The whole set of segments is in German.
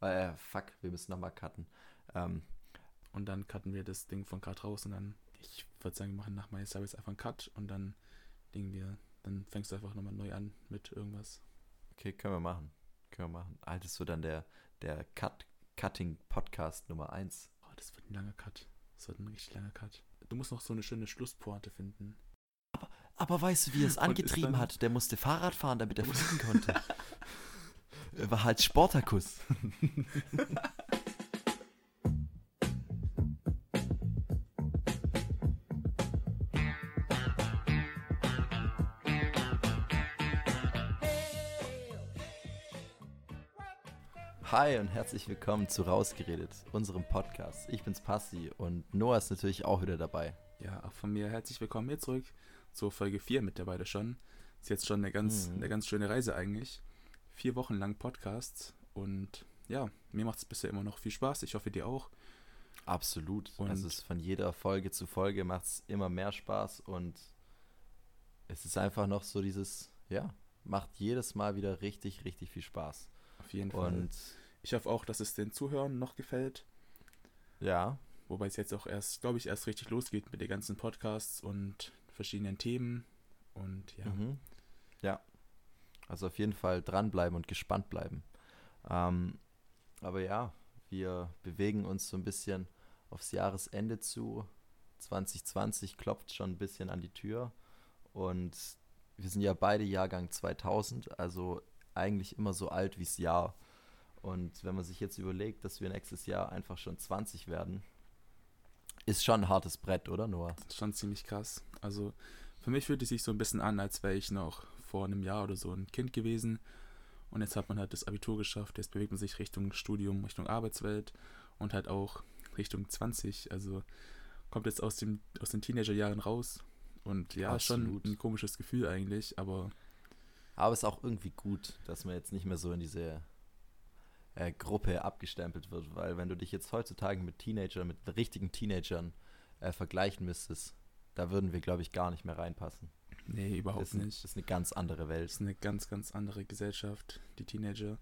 Äh, fuck, wir müssen nochmal cutten. Ähm, Und dann cutten wir das Ding von gerade raus und dann, ich würde sagen, wir machen nach meiner Service einfach einen Cut und dann Ding wir, dann fängst du einfach nochmal neu an mit irgendwas. okay, können wir machen. Können wir machen. Alter, das wird dann der, der Cut, Cutting Podcast Nummer 1. Oh, das wird ein langer Cut. Das wird ein richtig langer Cut. Du musst noch so eine schöne Schlusspointe finden. Aber weißt du, wie er es angetrieben hat? Der musste Fahrrad fahren, damit er fliegen konnte. er war halt Sportakus. Hi und herzlich willkommen zu Rausgeredet, unserem Podcast. Ich bin's Passi und Noah ist natürlich auch wieder dabei. Ja, auch von mir herzlich willkommen hier zurück zur Folge 4 mittlerweile schon. Ist jetzt schon eine ganz, Mhm. eine ganz schöne Reise eigentlich. Vier Wochen lang Podcasts und ja, mir macht es bisher immer noch viel Spaß. Ich hoffe dir auch. Absolut. Und- also es ist von jeder Folge zu Folge macht es immer mehr Spaß und es ist einfach noch so dieses, ja, macht jedes Mal wieder richtig, richtig viel Spaß. Auf jeden Fall. Und ich hoffe auch, dass es den Zuhörern noch gefällt. ja, Wobei es jetzt auch erst, glaube ich, erst richtig losgeht mit den ganzen Podcasts und verschiedenen Themen. Und ja, Mhm. Ja. Also auf jeden Fall dranbleiben und gespannt bleiben. Ähm, aber ja, wir bewegen uns so ein bisschen aufs Jahresende zu. 2020 klopft schon ein bisschen an die Tür. Und wir sind ja beide Jahrgang 2000, also eigentlich immer so alt wie's Jahr. Und wenn man sich jetzt überlegt, dass wir nächstes Jahr einfach schon 20 werden, ist schon ein hartes Brett, oder Noah? das ist schon ziemlich krass. Also für mich fühlt es sich so ein bisschen an, als wäre ich noch vor einem Jahr oder so ein Kind gewesen. Und jetzt hat man halt das Abitur geschafft. Jetzt bewegt man sich Richtung Studium, Richtung Arbeitswelt und halt auch Richtung 20. Also kommt jetzt aus, dem, aus den Teenagerjahren raus. Und ja, ist schon Absolut. ein komisches Gefühl eigentlich, aber Aber es ist auch irgendwie gut, dass man jetzt nicht mehr so in diese äh, Gruppe abgestempelt wird, weil wenn du dich jetzt heutzutage mit Teenagern, mit richtigen Teenagern äh, vergleichen müsstest, da würden wir, glaube ich, gar nicht mehr reinpassen. Nee, überhaupt Das nicht. das ist eine ganz andere Das Welt. ist eine ganz, ganz andere Gesellschaft, die Teenager.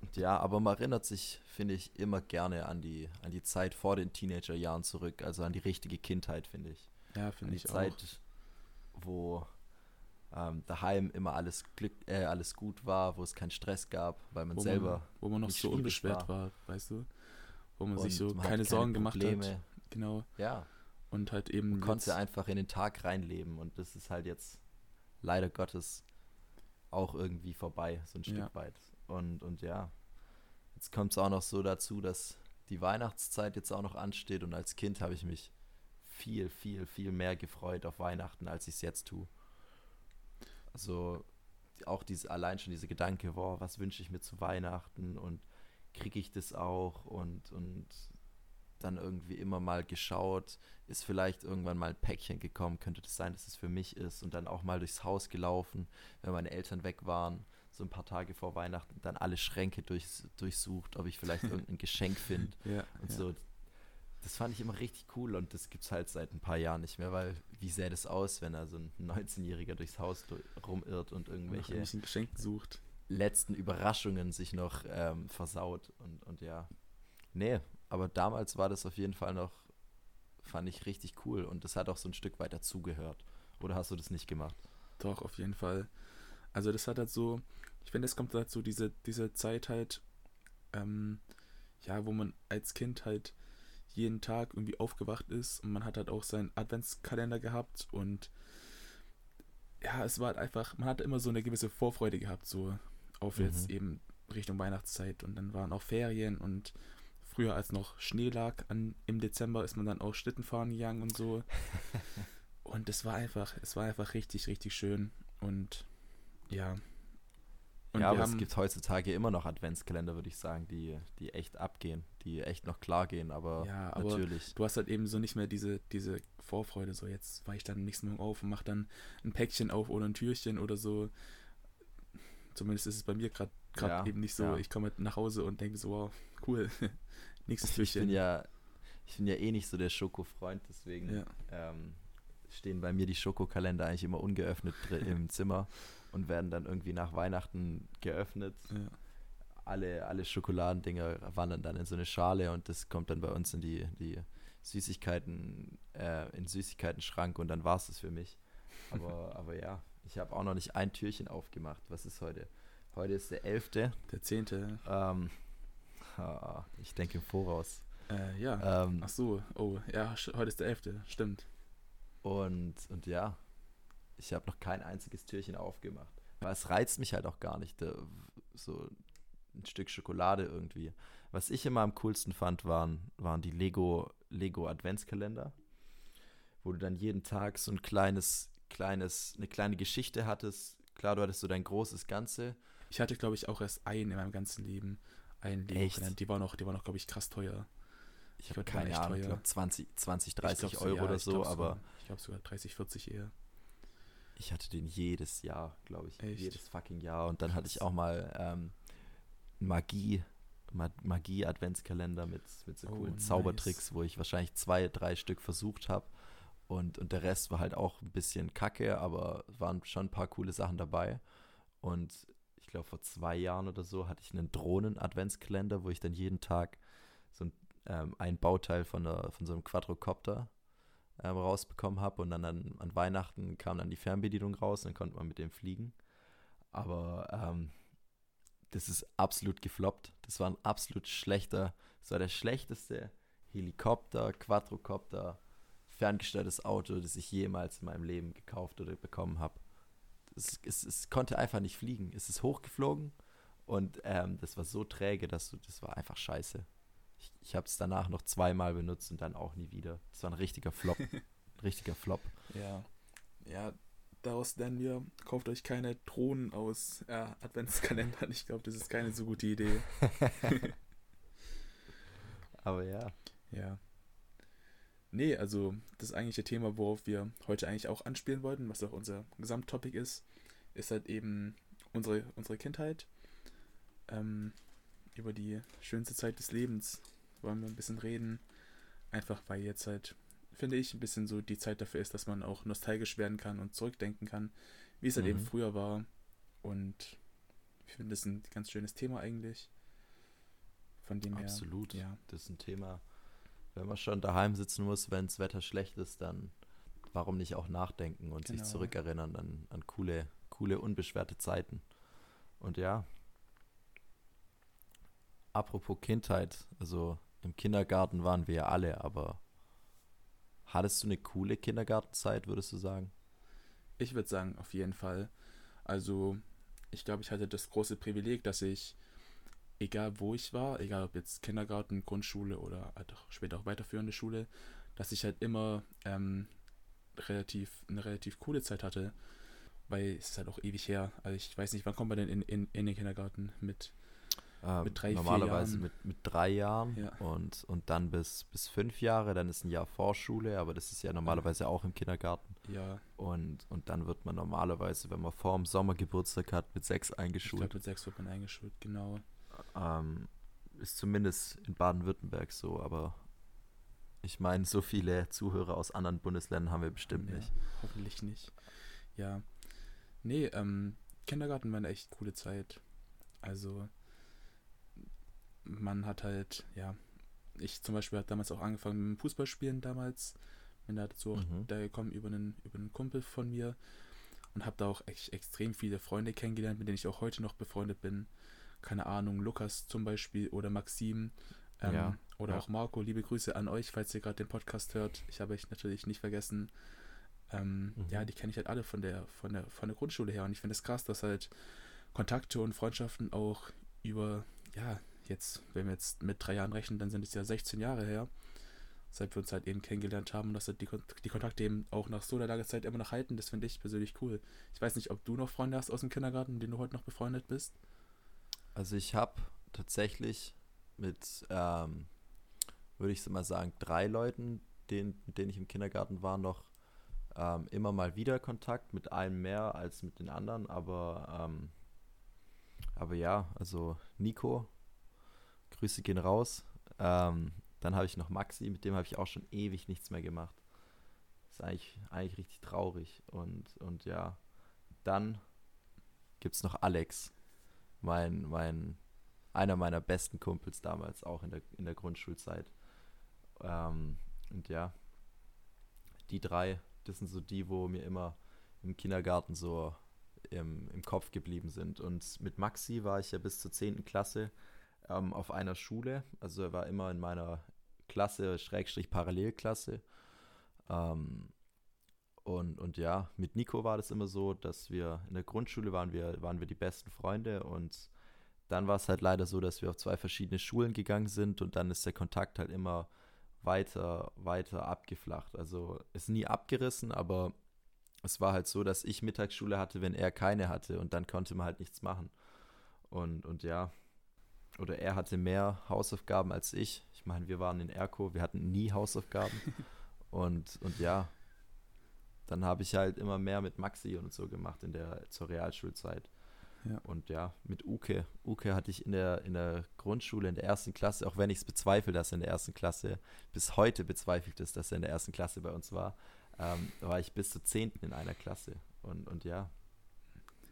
Und ja, aber man erinnert sich, finde ich, immer gerne an die, an die Zeit vor den Teenagerjahren zurück, also an die richtige Kindheit, finde ich. Ja, finde die ich Zeit, auch. wo ähm, daheim immer alles Glück, äh, alles gut war, wo es keinen Stress gab, weil man Wo selber man, wo man noch so unbeschwert war. war. weißt du? Wo man und sich so man hatte keine Sorgen gemacht hat. Probleme. Genau. Ja, Und halt eben. Man konnte jetzt- einfach in den Tag reinleben und das ist halt jetzt leider Gottes auch irgendwie vorbei, so ein Stück Ja. weit. Und, und ja, jetzt kommt es auch noch so dazu, dass die Weihnachtszeit jetzt auch noch ansteht und als Kind habe ich mich viel, viel, viel mehr gefreut auf Weihnachten, als ich es jetzt tue. Also auch diese, allein schon dieser Gedanke, boah, was wünsche ich mir zu Weihnachten und kriege ich das auch und, und dann irgendwie immer mal geschaut, ist vielleicht irgendwann mal ein Päckchen gekommen, könnte das sein, dass es für mich ist und dann auch mal durchs Haus gelaufen, wenn meine Eltern weg waren, so ein paar Tage vor Weihnachten, dann alle Schränke durchs, durchsucht, ob ich vielleicht irgendein Geschenk finde Ja, und ja. so. Das fand ich immer richtig cool und das gibt es halt seit ein paar Jahren nicht mehr, weil wie sähe das aus, wenn da so ein 19-Jähriger durchs Haus rumirrt und irgendwelche irgendwelchen Geschenken sucht. letzten Überraschungen sich noch ähm, versaut und, und ja. Nee, aber damals war das auf jeden Fall noch, fand ich richtig cool und das hat auch so ein Stück weit dazugehört. Oder hast du das nicht gemacht? Doch, auf jeden Fall. Also das hat halt so, ich finde, es kommt dazu, diese, diese Zeit halt, ähm, ja, wo man als Kind halt jeden Tag irgendwie aufgewacht ist und man hat halt auch seinen Adventskalender gehabt und ja, es war halt einfach, man hatte immer so eine gewisse Vorfreude gehabt, so auf Mhm. jetzt eben Richtung Weihnachtszeit und dann waren auch Ferien und früher als noch Schnee lag an, im Dezember ist man dann auch Schlitten fahren gegangen und so und es war einfach, es war einfach richtig, richtig schön und ja. Und ja, aber es haben- gibt heutzutage immer noch Adventskalender, würde ich sagen, die, die echt abgehen, die echt noch klar gehen, aber, Ja, aber natürlich. du hast halt eben so nicht mehr diese, diese Vorfreude, so jetzt war ich dann nächsten Morgen auf und mach dann ein Päckchen auf oder ein Türchen oder so. Zumindest ist es bei mir gerade Ja, eben nicht so. ja. Ich komme nach Hause und denke so, wow, cool. Nächstes Ich Türchen. bin ja, ich bin ja eh nicht so der Schokofreund, deswegen Ja. ähm, stehen bei mir die Schokokalender eigentlich immer ungeöffnet im Zimmer und werden dann irgendwie nach Weihnachten geöffnet. Alle, alle Schokoladendinger wandern dann in so eine Schale und das kommt dann bei uns in die, die Süßigkeiten, äh, in Süßigkeiten-Schrank und dann war es das für mich. Aber, aber ja, ich habe auch noch nicht ein Türchen aufgemacht. Was ist heute? Heute ist der 11. Der 10. Ähm, ich denke im Voraus. Äh, ja. Ähm, Ach so, oh, ja, heute ist der 11. Stimmt. Und, und ja, ich habe noch kein einziges Türchen aufgemacht. Weil es reizt mich halt auch gar nicht, so ein Stück Schokolade irgendwie. Was ich immer am coolsten fand, waren, waren die Lego, Lego Adventskalender, wo du dann jeden Tag so ein kleines, kleines, eine kleine Geschichte hattest. Klar, du hattest so dein großes Ganze. Ich hatte, glaube ich, auch erst einen in meinem ganzen Leben. Einen Lego-Kalender. Die war noch, die war noch, glaube ich, krass teuer. Ich habe keine Ahnung, ich glaube 20, 20, 30 glaub, Euro ja, oder so, aber. Sogar, ich glaube sogar 30, 40 eher. Ich hatte den jedes Jahr, glaube ich. Echt? Jedes fucking Jahr. Und dann hatte ich auch mal ähm, Magie, Magie-Adventskalender mit, mit so oh, coolen nice. Zaubertricks, wo ich wahrscheinlich zwei, drei Stück versucht habe. Und, und der Rest war halt auch ein bisschen kacke, aber waren schon ein paar coole Sachen dabei. Und ich glaube, vor zwei Jahren oder so hatte ich einen Drohnen-Adventskalender, wo ich dann jeden Tag so ein, ähm, ein Bauteil von, der, von so einem Quadrocopter ähm, rausbekommen habe. Und dann an, an, Weihnachten kam dann die Fernbedienung raus, dann konnte man mit dem fliegen. Aber ähm, das ist absolut gefloppt. Das war ein absolut schlechter, das war der schlechteste Helikopter, Quadrocopter, ferngesteuertes Auto, das ich jemals in meinem Leben gekauft oder bekommen habe. Es, es, es, konnte einfach nicht fliegen. Es ist hochgeflogen und ähm, das war so träge, dass du, das war einfach scheiße. Ich, ich habe es danach noch zweimal benutzt und dann auch nie wieder. Das war ein richtiger Flop. ein richtiger Flop. Ja. Ja, daraus lernen wir, kauft euch keine Drohnen aus äh, Adventskalendern. Ich glaube, das ist keine so gute Idee. Aber ja. Ja. Nee, also das eigentliche Thema, worauf wir heute eigentlich auch anspielen wollten, was auch unser Gesamttopic ist, ist halt eben unsere, unsere Kindheit. Ähm, über die schönste Zeit des Lebens wollen wir ein bisschen reden. Einfach weil jetzt halt, finde ich, ein bisschen so die Zeit dafür ist, dass man auch nostalgisch werden kann und zurückdenken kann, wie es halt mhm. eben früher war. Und ich finde das ein ganz schönes Thema eigentlich. Von dem Absolut. Her, ja. Das ist ein Thema, wenn man schon daheim sitzen muss, wenn das Wetter schlecht ist, dann warum nicht auch nachdenken und genau. sich zurückerinnern an, an coole, coole, unbeschwerte Zeiten. Und ja, apropos Kindheit, also im Kindergarten waren wir ja alle, aber hattest du eine coole Kindergartenzeit, würdest du sagen? Ich würde sagen, auf jeden Fall. Also, ich glaube, ich hatte das große Privileg, dass ich, egal wo ich war, egal ob jetzt Kindergarten, Grundschule oder halt auch später auch weiterführende Schule, dass ich halt immer ähm, relativ eine relativ coole Zeit hatte, weil es ist halt auch ewig her. Also ich weiß nicht, wann kommt man denn in, in, in den Kindergarten mit ähm, mit drei, normalerweise mit, mit drei Jahren ja. und, und dann bis, bis fünf Jahre, dann ist ein Jahr Vorschule, aber das ist ja normalerweise auch im Kindergarten. Ja. Und, und dann wird man normalerweise, wenn man vor dem Sommer Geburtstag hat, mit sechs eingeschult. Ich glaube, mit sechs wird man eingeschult, genau. Ähm, ist zumindest in Baden-Württemberg so, aber ich meine, so viele Zuhörer aus anderen Bundesländern haben wir bestimmt ja, nicht. Hoffentlich nicht. Ja. Nee, ähm, Kindergarten war eine echt coole Zeit. Also, man hat halt, ja, ich zum Beispiel habe damals auch angefangen mit dem Fußballspielen damals. Bin da dazu auch mhm. da gekommen über einen, über einen Kumpel von mir und habe da auch echt extrem viele Freunde kennengelernt, mit denen ich auch heute noch befreundet bin. Keine Ahnung, Lukas zum Beispiel oder Maxim ähm, ja, oder ja. auch Marco. Liebe Grüße an euch, falls ihr gerade den Podcast hört. Ich habe euch natürlich nicht vergessen. Ähm, mhm. Ja, die kenne ich halt alle von der, von der, von der Grundschule her und ich finde es krass, dass halt Kontakte und Freundschaften auch über, ja, jetzt, wenn wir jetzt mit drei Jahren rechnen, dann sind es ja 16 Jahre her, seit wir uns halt eben kennengelernt haben und dass die, die Kontakte eben auch nach so langer Zeit immer noch halten, das finde ich persönlich cool. Ich weiß nicht, ob du noch Freunde hast aus dem Kindergarten, mit denen du heute noch befreundet bist? Also ich habe tatsächlich mit, ähm, würde ich mal sagen, drei Leuten, denen, mit denen ich im Kindergarten war, noch ähm, immer mal wieder Kontakt, mit einem mehr als mit den anderen, aber ähm, aber ja, also Nico Grüße gehen raus. Ähm, dann habe ich noch Maxi, mit dem habe ich auch schon ewig nichts mehr gemacht. Ist eigentlich, eigentlich richtig traurig. Und, und ja, dann gibt es noch Alex, mein, mein einer meiner besten Kumpels damals, auch in der, in der Grundschulzeit. Ähm, und ja, die drei, das sind so die, wo mir immer im Kindergarten so im, im Kopf geblieben sind. Und mit Maxi war ich ja bis zur 10. Klasse ähm, auf einer Schule. Also er war immer in meiner Klasse, Schrägstrich Parallelklasse. Ähm, und, und ja, mit Nico war das immer so, dass wir in der Grundschule waren wir, waren wir die besten Freunde und dann war es halt leider so, dass wir auf zwei verschiedene Schulen gegangen sind und dann ist der Kontakt halt immer weiter, weiter abgeflacht. Also ist nie abgerissen, aber es war halt so, dass ich Mittagsschule hatte, wenn er keine hatte und dann konnte man halt nichts machen. Und, und ja, oder er hatte mehr Hausaufgaben als ich. Ich meine, wir waren in Erko, wir hatten nie Hausaufgaben. und, und ja, dann habe ich halt immer mehr mit Maxi und so gemacht in der zur Realschulzeit. Ja. Und ja, mit Uke. Uke hatte ich in der, in der Grundschule, in der ersten Klasse, auch wenn ich es bezweifle, dass er in der ersten Klasse, bis heute bezweifelt ist, dass er in der ersten Klasse bei uns war, ähm, war ich bis zur zehnten in einer Klasse. Und, und ja.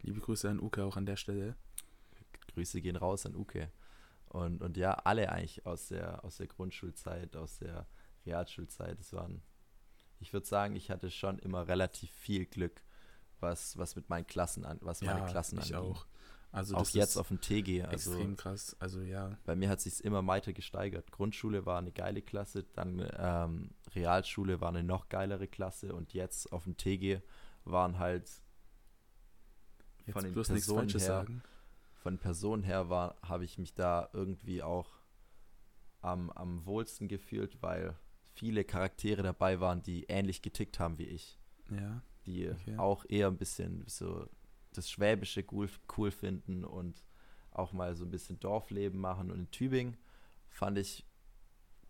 Liebe Grüße an Uke auch an der Stelle. Grüße gehen raus an Uke. Und, und ja, alle eigentlich aus der, aus der Grundschulzeit, aus der Realschulzeit. Es waren, ich würde sagen, ich hatte schon immer relativ viel Glück, was, was mit meinen Klassen an, was ja, meine Klassen ich anging. auch. Also auch jetzt auf dem TG. Also extrem krass. Also ja. Bei mir hat sich immer weiter gesteigert. Grundschule war eine geile Klasse, dann ähm, Realschule war eine noch geilere Klasse und jetzt auf dem TG waren halt jetzt von den Personen her, sagen. von Personen her war, habe ich mich da irgendwie auch am, am wohlsten gefühlt, weil viele Charaktere dabei waren, die ähnlich getickt haben wie ich. Ja. Die okay. auch eher ein bisschen so das Schwäbische cool, cool finden und auch mal so ein bisschen Dorfleben machen. Und in Tübingen fand ich,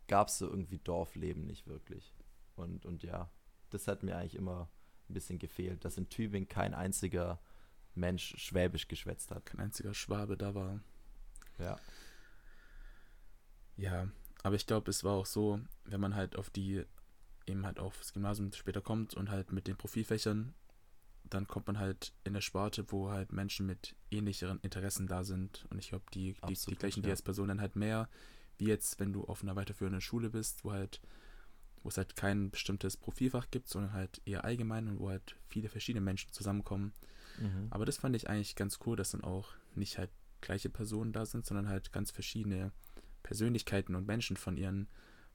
gab es so irgendwie Dorfleben nicht wirklich. Und, und ja, das hat mir eigentlich immer ein bisschen gefehlt, dass in Tübingen kein einziger Mensch Schwäbisch geschwätzt hat. Kein einziger Schwabe da war. Ja. Ja, aber ich glaube, es war auch so, wenn man halt auf die, eben halt aufs Gymnasium später kommt und halt mit den Profilfächern dann kommt man halt in eine Sparte, wo halt Menschen mit ähnlicheren Interessen da sind. Und ich glaube, die, die, die, gleichen ja. die als Person dann halt mehr, wie jetzt, wenn du auf einer weiterführenden Schule bist, wo halt, wo es halt kein bestimmtes Profilfach gibt, sondern halt eher allgemein und wo halt viele verschiedene Menschen zusammenkommen. Mhm. Aber das fand ich eigentlich ganz cool, dass dann auch nicht halt gleiche Personen da sind, sondern halt ganz verschiedene Persönlichkeiten und Menschen von ihren,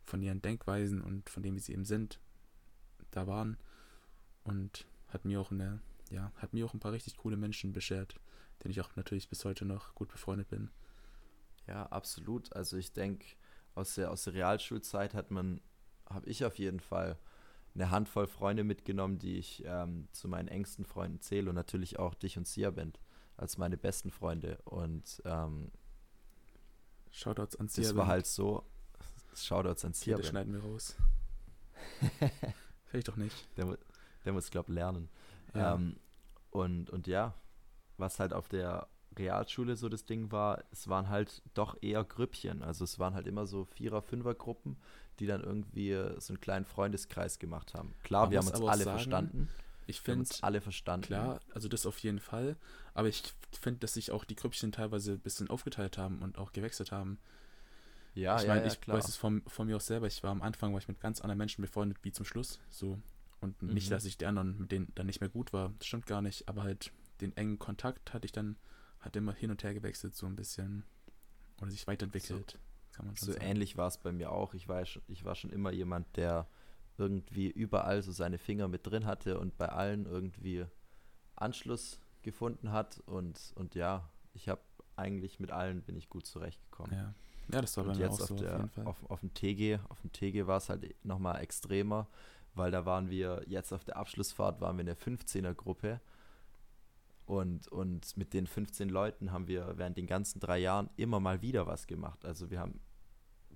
von ihren Denkweisen und von dem, wie sie eben sind, da waren. Und hat mir auch eine, ja, hat mir auch ein paar richtig coole Menschen beschert, denen ich auch natürlich bis heute noch gut befreundet bin. Ja, absolut. Also ich denke, aus der, aus der Realschulzeit hat man, habe ich auf jeden Fall eine Handvoll Freunde mitgenommen, die ich ähm, zu meinen engsten Freunden zähle und natürlich auch dich und Sia Band als meine besten Freunde. Und ähm, Shoutouts an Sia Das war halt so. Shoutouts an Sia Band. schneiden wir raus. Vielleicht doch nicht. Der, der muss, glaube ich, lernen. Ja. Ähm, und, und ja, was halt auf der Realschule so das Ding war, es waren halt doch eher Grüppchen. Also es waren halt immer so Vierer-, Fünfer-Gruppen, die dann irgendwie so einen kleinen Freundeskreis gemacht haben. Klar, Man wir haben uns alle sagen, verstanden. Ich finde alle verstanden. Klar, also das auf jeden Fall. Aber ich finde, dass sich auch die Grüppchen teilweise ein bisschen aufgeteilt haben und auch gewechselt haben. Ja, ich ja, mein, ja, ich klar. weiß es von, von mir auch selber. Ich war am Anfang war ich mit ganz anderen Menschen befreundet wie zum Schluss. So und mhm. nicht, dass ich die anderen, mit denen dann nicht mehr gut war. Das stimmt gar nicht. Aber halt den engen Kontakt hatte ich dann, hat immer hin und her gewechselt, so ein bisschen. Oder sich weiterentwickelt, so, kann man schon so sagen. ähnlich war es bei mir auch. Ich war, ich war schon immer jemand, der irgendwie überall so seine Finger mit drin hatte und bei allen irgendwie Anschluss gefunden hat. Und, und ja, ich habe eigentlich mit allen bin ich gut zurechtgekommen. Ja. Ja, das war bei mir auch so auf, der, auf, auf, auf dem TG, auf dem TG war es halt nochmal extremer weil da waren wir jetzt auf der Abschlussfahrt, waren wir in der 15er-Gruppe und, und mit den 15 Leuten haben wir während den ganzen drei Jahren immer mal wieder was gemacht. Also wir haben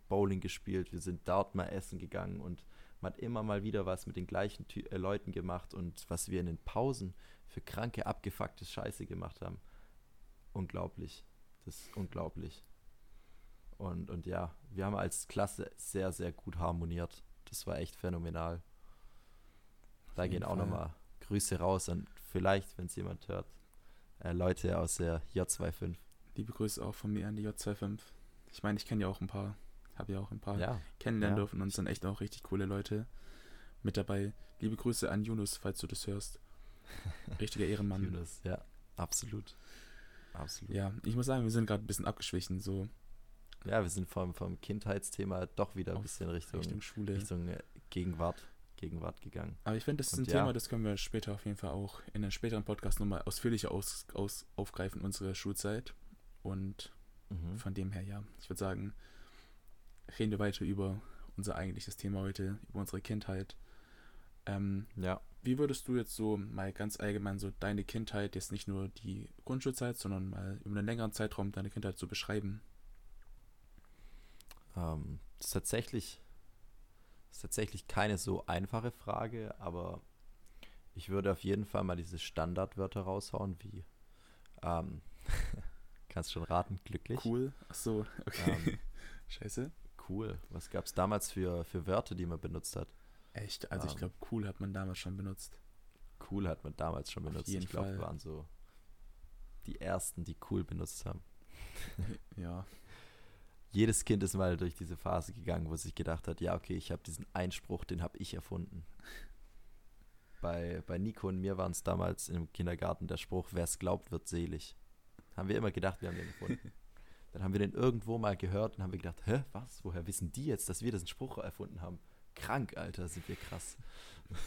Bowling gespielt, wir sind dort mal essen gegangen und man hat immer mal wieder was mit den gleichen Ty äh, Leuten gemacht und was wir in den Pausen für kranke, abgefuckte Scheiße gemacht haben. Unglaublich. Das ist unglaublich. Und, und ja, wir haben als Klasse sehr, sehr gut harmoniert. Das war echt phänomenal. Da gehen auch nochmal Grüße raus und vielleicht, wenn es jemand hört, äh, Leute aus der J25. Liebe Grüße auch von mir an die J25. Ich meine, ich kenne ja auch ein paar, habe ja auch ein paar Ja, kennenlernen ja. dürfen und sind echt auch richtig coole Leute mit dabei. Liebe Grüße an Yunus, falls du das hörst. Richtiger Ehrenmann. Yunus, ja, absolut. Absolut. Ja, ich muss sagen, wir sind gerade ein bisschen abgeschwichen, so Ja, wir sind vom, vom Kindheitsthema doch wieder ein bisschen Richtung, Richtung Schule. Richtung äh, Gegenwart, Gegenwart gegangen. Aber ich finde, das ist Und ein ja. Thema, das können wir später auf jeden Fall auch in einem späteren Podcast nochmal ausführlicher aus, aus, aufgreifen, unsere Schulzeit. Und Mhm. von dem her, ja, ich würde sagen, reden wir weiter über unser eigentliches Thema heute, über unsere Kindheit. Ähm, Ja, wie würdest du jetzt so mal ganz allgemein so deine Kindheit, jetzt nicht nur die Grundschulzeit, sondern mal über einen längeren Zeitraum deine Kindheit so beschreiben? ähm, das ist tatsächlich, das ist tatsächlich keine so einfache Frage, aber ich würde auf jeden Fall mal diese Standardwörter raushauen, wie, ähm, kannst schon raten, glücklich. Cool. Ach so, okay. Ähm, Scheiße. Cool. Was gab es damals für, für Wörter, die man benutzt hat? Echt? Also ich Ähm. glaube, cool hat man damals schon benutzt. Cool hat man damals schon benutzt. ich glaube, wir waren so die ersten, die cool benutzt haben. Ja. Jedes Kind ist mal durch diese Phase gegangen, wo sich gedacht hat, ja, okay, ich habe diesen Einspruch, den habe ich erfunden. Bei, bei Nico und mir waren es damals im Kindergarten der Spruch, wer es glaubt, wird selig. Haben wir immer gedacht, wir haben den erfunden. Dann haben wir den irgendwo mal gehört und haben wir gedacht, hä, was? Woher wissen die jetzt, dass wir diesen Spruch erfunden haben? Krank, Alter, sind wir krass.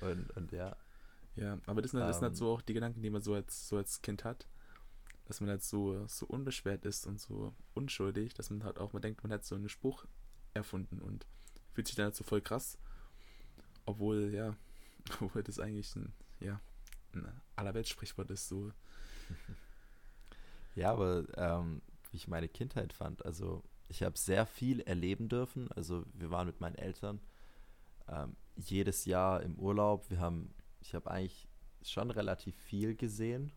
und, und ja, Ja, aber das sind, halt- sind halt Ähm. so auch die Gedanken, die man so als, so als Kind hat. Dass man halt so, so unbeschwert ist und so unschuldig, dass man halt auch mal denkt, man hat so einen Spruch erfunden und fühlt sich dann halt so voll krass. Obwohl, ja, obwohl das eigentlich ein, ja, ein Allerweltssprichwort ist, so. Ja, aber ähm, wie ich meine Kindheit fand, also ich habe sehr viel erleben dürfen. Also wir waren mit meinen Eltern ähm, jedes Jahr im Urlaub. Wir haben, ich habe eigentlich schon relativ viel gesehen.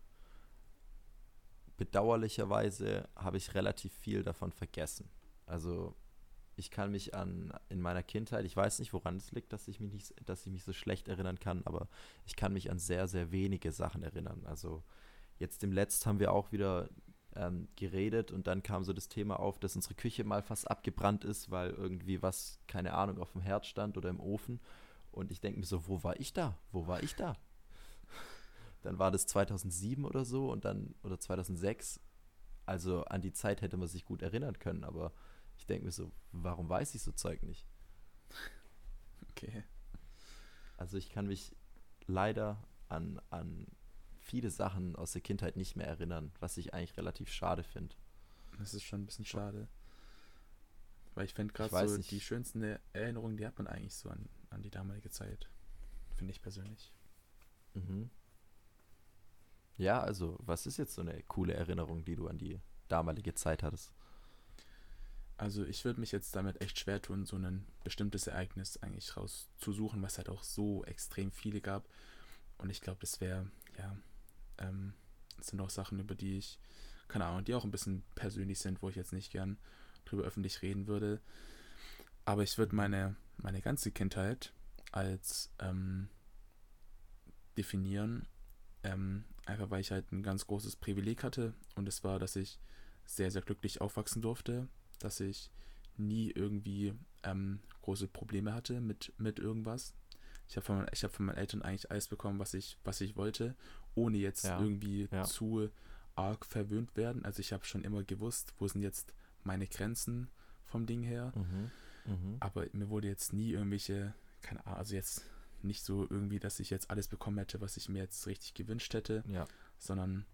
Bedauerlicherweise habe ich relativ viel davon vergessen. Also ich kann mich an in meiner Kindheit, ich weiß nicht, woran es liegt, dass ich mich nicht, dass ich mich so schlecht erinnern kann, aber ich kann mich an sehr, sehr wenige Sachen erinnern. Also jetzt im Letzt haben wir auch wieder ähm, geredet und dann kam so das Thema auf, dass unsere Küche mal fast abgebrannt ist, weil irgendwie was, keine Ahnung, auf dem Herd stand oder im Ofen. Und ich denke mir so, wo war ich da? Wo war ich da? Dann war das 2007 oder so und dann, oder 2006. Also an die Zeit hätte man sich gut erinnern können, aber ich denke mir so, warum weiß ich so Zeug nicht? Okay. Also ich kann mich leider an, an viele Sachen aus der Kindheit nicht mehr erinnern, was ich eigentlich relativ schade finde. Das ist schon ein bisschen schade. Weil ich finde gerade so, nicht. die schönsten Erinnerungen, die hat man eigentlich so an, an die damalige Zeit. Finde ich persönlich. Mhm. Ja, also, was ist jetzt so eine coole Erinnerung, die du an die damalige Zeit hattest? Also ich würde mich jetzt damit echt schwer tun, so ein bestimmtes Ereignis eigentlich rauszusuchen, was halt auch so extrem viele gab. Und ich glaube, das wäre, ja, ähm, das sind auch Sachen, über die ich, keine Ahnung, die auch ein bisschen persönlich sind, wo ich jetzt nicht gern drüber öffentlich reden würde. Aber ich würde meine, meine ganze Kindheit als ähm, definieren, ähm, einfach weil ich halt ein ganz großes Privileg hatte und es war, dass ich sehr, sehr glücklich aufwachsen durfte, dass ich nie irgendwie ähm, große Probleme hatte mit, mit irgendwas. Ich habe von, hab von meinen Eltern eigentlich alles bekommen, was ich, was ich wollte, ohne jetzt Ja, irgendwie ja. zu arg verwöhnt werden. Also ich habe schon immer gewusst, wo sind jetzt meine Grenzen vom Ding her. Mhm. Mhm. Aber mir wurde jetzt nie irgendwelche, keine Ahnung, also jetzt nicht so irgendwie, dass ich jetzt alles bekommen hätte, was ich mir jetzt richtig gewünscht hätte, Ja. sondern,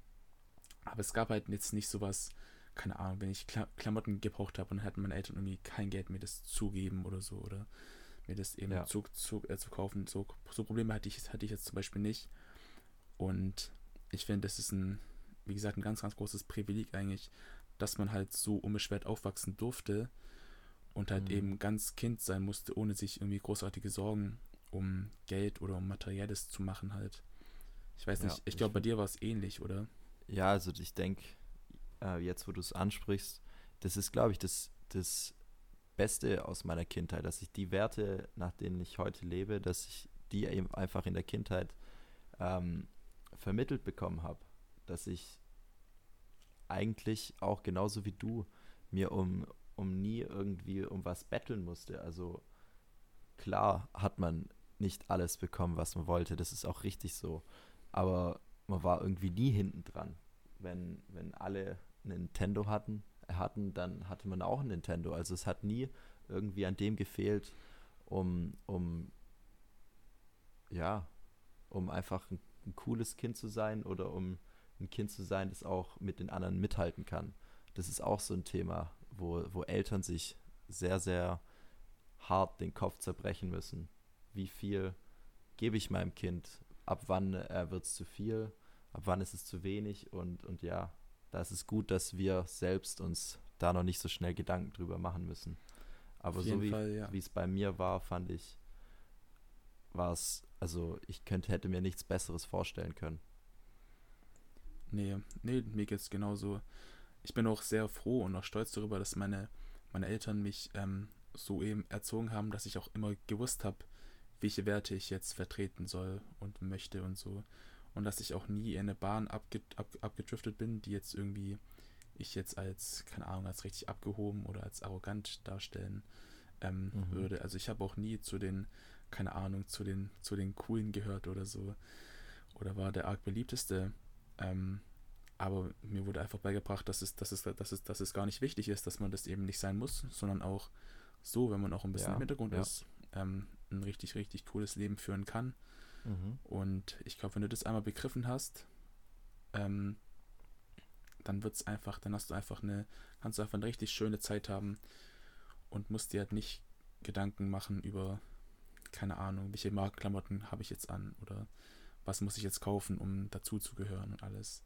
aber es gab halt jetzt nicht sowas, keine Ahnung, wenn ich Kla Klamotten gebraucht habe und dann hatten meine Eltern irgendwie kein Geld, mir das zugeben oder so, oder mir das eben Ja. zu, zu, äh, zu kaufen. So, so Probleme hatte ich, hatte ich jetzt zum Beispiel nicht. Und ich finde, das ist ein, wie gesagt, ein ganz, ganz großes Privileg eigentlich, dass man halt so unbeschwert aufwachsen durfte und halt Mhm. eben ganz Kind sein musste, ohne sich irgendwie großartige Sorgen um Geld oder um Materielles zu machen halt. Ich weiß nicht, ich ich glaube, bei dir war es ähnlich, oder? Ja, also ich denke, äh, jetzt wo du es ansprichst, das ist, glaube ich, das, das Beste aus meiner Kindheit, dass ich die Werte, nach denen ich heute lebe, dass ich die eben einfach in der Kindheit ähm, vermittelt bekommen habe. Dass ich eigentlich auch genauso wie du mir um, um nie irgendwie um was betteln musste. Also klar hat man nicht alles bekommen, was man wollte. Das ist auch richtig so. Aber man war irgendwie nie hinten dran. Wenn, wenn alle Nintendo hatten, hatten, dann hatte man auch ein Nintendo. Also es hat nie irgendwie an dem gefehlt, um, um ja, um einfach ein, ein cooles Kind zu sein oder um ein Kind zu sein, das auch mit den anderen mithalten kann. Das ist auch so ein Thema, wo, wo Eltern sich sehr, sehr hart den Kopf zerbrechen müssen. Wie viel gebe ich meinem Kind? Ab wann äh, wird es zu viel? Ab wann ist es zu wenig? Und, und ja, da ist es gut, dass wir selbst uns da noch nicht so schnell Gedanken drüber machen müssen. Aber so wie ja. es bei mir war, fand ich, war es, also ich könnte, hätte mir nichts Besseres vorstellen können. Nee, nee, mir geht es genauso. Ich bin auch sehr froh und auch stolz darüber, dass meine, meine Eltern mich ähm, so eben erzogen haben, dass ich auch immer gewusst habe, welche Werte ich jetzt vertreten soll und möchte und so. Und dass ich auch nie in eine Bahn abge ab abgedriftet bin, die jetzt irgendwie ich jetzt als, keine Ahnung, als richtig abgehoben oder als arrogant darstellen ähm, mhm. würde. Also ich habe auch nie zu den, keine Ahnung, zu den, zu den Coolen gehört oder so. Oder war der arg beliebteste. Ähm, aber mir wurde einfach beigebracht, dass es, dass, es, dass, es, dass es gar nicht wichtig ist, dass man das eben nicht sein muss, sondern auch so, wenn man auch ein bisschen ja, im Hintergrund ja. ist, ähm, ein richtig, richtig cooles Leben führen kann. Mhm. Und ich glaube, wenn du das einmal begriffen hast, ähm, dann wird es einfach, dann hast du einfach eine, kannst du einfach eine richtig schöne Zeit haben und musst dir halt nicht Gedanken machen über, keine Ahnung, welche Markenklamotten habe ich jetzt an oder was muss ich jetzt kaufen, um dazu zu gehören und alles.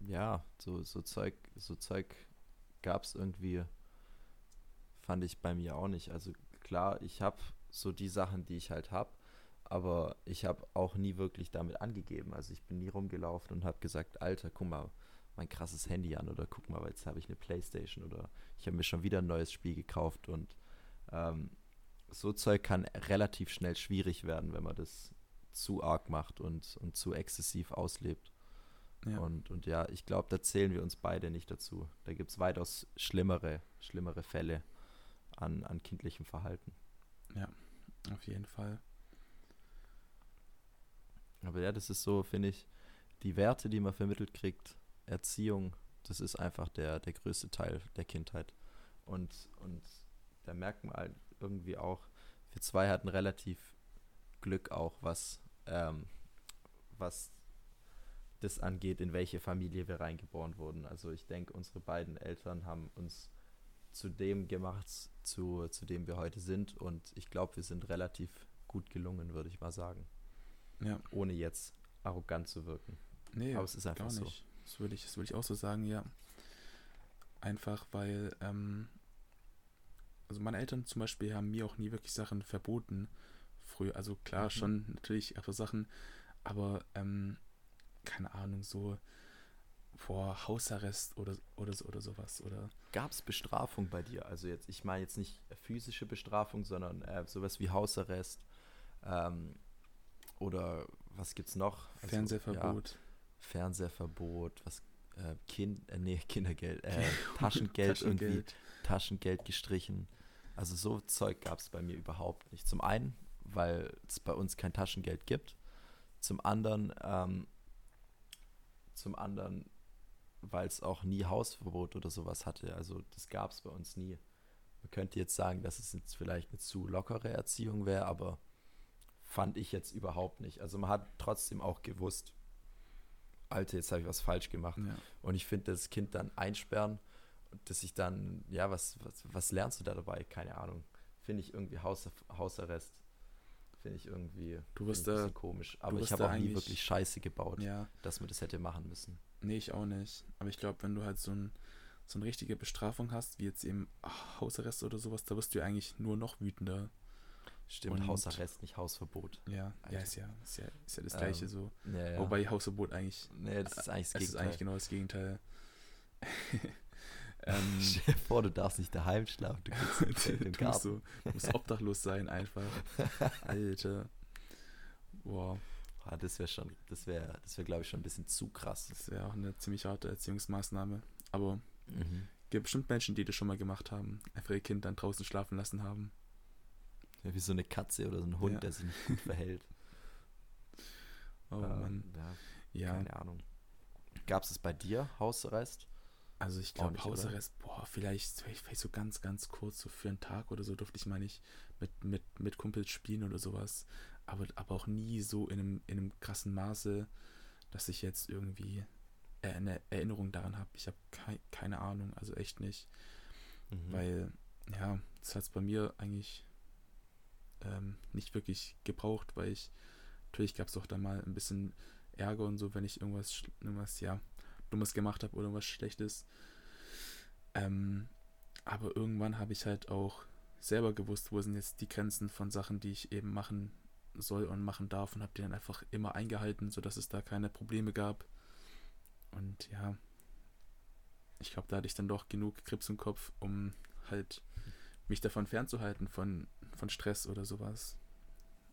Ja, so, so Zeug, so Zeug gab es irgendwie, fand ich bei mir auch nicht. Also klar, ich habe so die Sachen, die ich halt habe, aber ich habe auch nie wirklich damit angegeben. Also ich bin nie rumgelaufen und habe gesagt, Alter, guck mal, mein krasses Handy an oder guck mal, jetzt habe ich eine Playstation oder ich habe mir schon wieder ein neues Spiel gekauft und ähm, so Zeug kann relativ schnell schwierig werden, wenn man das zu arg macht und, und zu exzessiv auslebt. Ja. Und, und ja, ich glaube, da zählen wir uns beide nicht dazu. Da gibt es weitaus schlimmere, schlimmere Fälle an, an kindlichem Verhalten. Ja, auf jeden Fall. Aber ja, das ist so, finde ich, die Werte, die man vermittelt kriegt, Erziehung, das ist einfach der, der größte Teil der Kindheit. Und, und da merkt man halt irgendwie auch, wir zwei hatten relativ Glück auch, was, ähm, was das angeht, in welche Familie wir reingeboren wurden. Also ich denke, unsere beiden Eltern haben uns zu dem gemacht, zu, zu dem wir heute sind. Und ich glaube, wir sind relativ gut gelungen, würde ich mal sagen. Ja. Ohne jetzt arrogant zu wirken. Nee, aber es ist einfach so. Das würde ich, das würde ich auch so sagen, ja. Einfach weil, ähm, also meine Eltern zum Beispiel haben mir auch nie wirklich Sachen verboten. Früher, also klar, mhm. schon natürlich einfach Sachen, aber ähm, keine Ahnung, so vor Hausarrest oder, oder, oder sowas, oder? Gab es Bestrafung bei dir? Also jetzt, ich meine jetzt nicht physische Bestrafung, sondern äh, sowas wie Hausarrest ähm, oder was gibt's noch? Also, Fernsehverbot. Ja, Fernsehverbot, was äh, kind, äh, nee, Kindergeld, äh, Taschengeld, Taschengeld irgendwie, Taschengeld gestrichen. Also so Zeug gab es bei mir überhaupt nicht. Zum einen, weil es bei uns kein Taschengeld gibt. Zum anderen, ähm, zum anderen, weil es auch nie Hausverbot oder sowas hatte. Also das gab es bei uns nie. Man könnte jetzt sagen, dass es jetzt vielleicht eine zu lockere Erziehung wäre, aber fand ich jetzt überhaupt nicht. Also man hat trotzdem auch gewusst, Alter, jetzt habe ich was falsch gemacht. Ja. Und ich finde, das Kind dann einsperren dass ich dann, ja, was, was, was lernst du da dabei? Keine Ahnung. Finde ich irgendwie Haus, Hausarrest. Finde ich irgendwie du ein bisschen komisch. Aber ich habe auch nie wirklich Scheiße gebaut, ja. dass man das hätte machen müssen. Nee, ich auch nicht. Aber ich glaube, wenn du halt so, ein, so eine richtige Bestrafung hast, wie jetzt eben Hausarrest oder sowas, da wirst du eigentlich nur noch wütender. Stimmt, und Hausarrest, nicht Hausverbot. Ja, ja ist ja, ist ja, ist ja das gleiche ähm, so. Ja, ja. Wobei Hausverbot eigentlich. Nee, das ist eigentlich das, das ist eigentlich genau das Gegenteil. ähm, Stell dir vor, du darfst nicht daheim schlafen, du kannst Garten. Du, du musst obdachlos sein einfach. Alter. Boah. Ah, das wäre schon, das wäre, das wäre, glaube ich, schon ein bisschen zu krass. Das wäre auch eine ziemlich harte Erziehungsmaßnahme. Aber Mhm. gibt bestimmt Menschen, die das schon mal gemacht haben. Einfach ihr Kind dann draußen schlafen lassen haben. Ja, wie so eine Katze oder so ein Hund, Ja. der sich nicht gut verhält. Oh Ähm, Mann. Ja, Ja, keine Ahnung. Gab es es bei dir, Hausarrest? Also ich glaube oder? Hausarrest, boah, vielleicht, vielleicht so ganz, ganz kurz, so für einen Tag oder so durfte ich mal nicht mit, mit, mit Kumpels spielen oder sowas. Aber, aber auch nie so in einem, in einem krassen Maße, dass ich jetzt irgendwie eine Erinnerung daran habe. Ich habe kei keine Ahnung, also echt nicht. Mhm. Weil, ja, das hat es bei mir eigentlich ähm, nicht wirklich gebraucht, weil ich, natürlich gab es auch da mal ein bisschen Ärger und so, wenn ich irgendwas, irgendwas, ja, Dummes gemacht habe oder was Schlechtes. Ähm, aber irgendwann habe ich halt auch selber gewusst, wo sind jetzt die Grenzen von Sachen, die ich eben machen soll und machen darf und habe die dann einfach immer eingehalten, sodass es da keine Probleme gab. Und ja, ich glaube, da hatte ich dann doch genug Krips im Kopf, um halt mich davon fernzuhalten, von, von Stress oder sowas.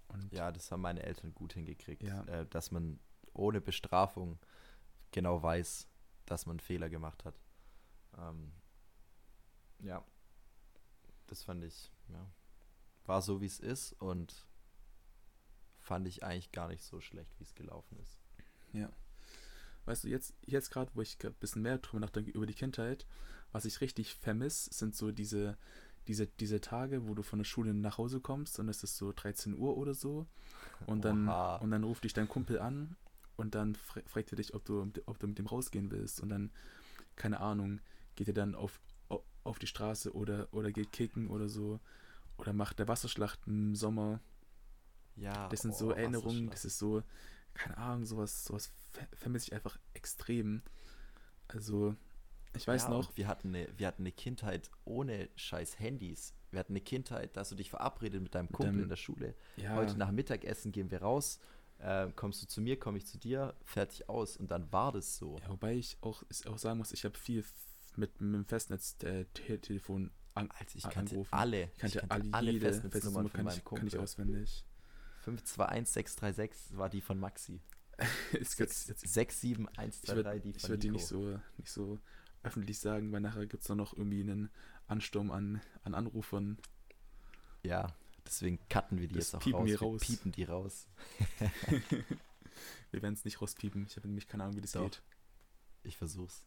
Und Ja, das haben meine Eltern gut hingekriegt, Ja. äh, dass man ohne Bestrafung genau weiß, dass man einen Fehler gemacht hat. Ähm, ja, das fand ich, ja, war so wie es ist und fand ich eigentlich gar nicht so schlecht, wie es gelaufen ist. weißt du, jetzt, jetzt gerade, wo ich ein bisschen mehr drüber nachdenke über die Kindheit, was ich richtig vermisse, sind so diese, diese, diese Tage, wo du von der Schule nach Hause kommst und es ist so 13 Uhr oder so und dann, und dann ruft dich dein Kumpel an und dann fra- fragt er dich, ob du, ob du mit dem rausgehen willst und dann, keine Ahnung, geht er dann auf, au- auf die Straße oder, oder geht kicken oder so oder macht der Wasserschlacht im Sommer Ja, das sind oh, so Erinnerungen, das ist so, keine Ahnung, sowas, sowas ver vermisse ich einfach extrem. Also, ich weiß ja, noch, Wir hatten, eine, wir hatten eine Kindheit ohne scheiß Handys. Wir hatten eine Kindheit, da hast du dich verabredet mit deinem Kumpel deinem- in der Schule. ja, Heute nach Mittagessen gehen wir raus. Äh, kommst du zu mir, komme ich zu dir, fertig aus. Und dann war das so. ja, wobei ich auch, ich auch sagen muss, ich habe viel mit, mit dem Festnetz-Telefon an, Also ich an- kannte angerufen. alle. ich kannte, alle, jede Festnetznummer von kann ich, kann ich auswendig. 521636 war die von Maxi. Ist jetzt, jetzt, ich 67123 würde die ich von würd die Nico. nicht so, nicht so öffentlich sagen, weil nachher gibt es dann noch irgendwie einen Ansturm an, an Anrufern. Ja, deswegen cutten wir die Das jetzt auch raus. wir raus. piepen die raus. Wir werden es nicht rauspiepen. Ich habe nämlich keine Ahnung, wie das Doch. geht. Ich versuch's.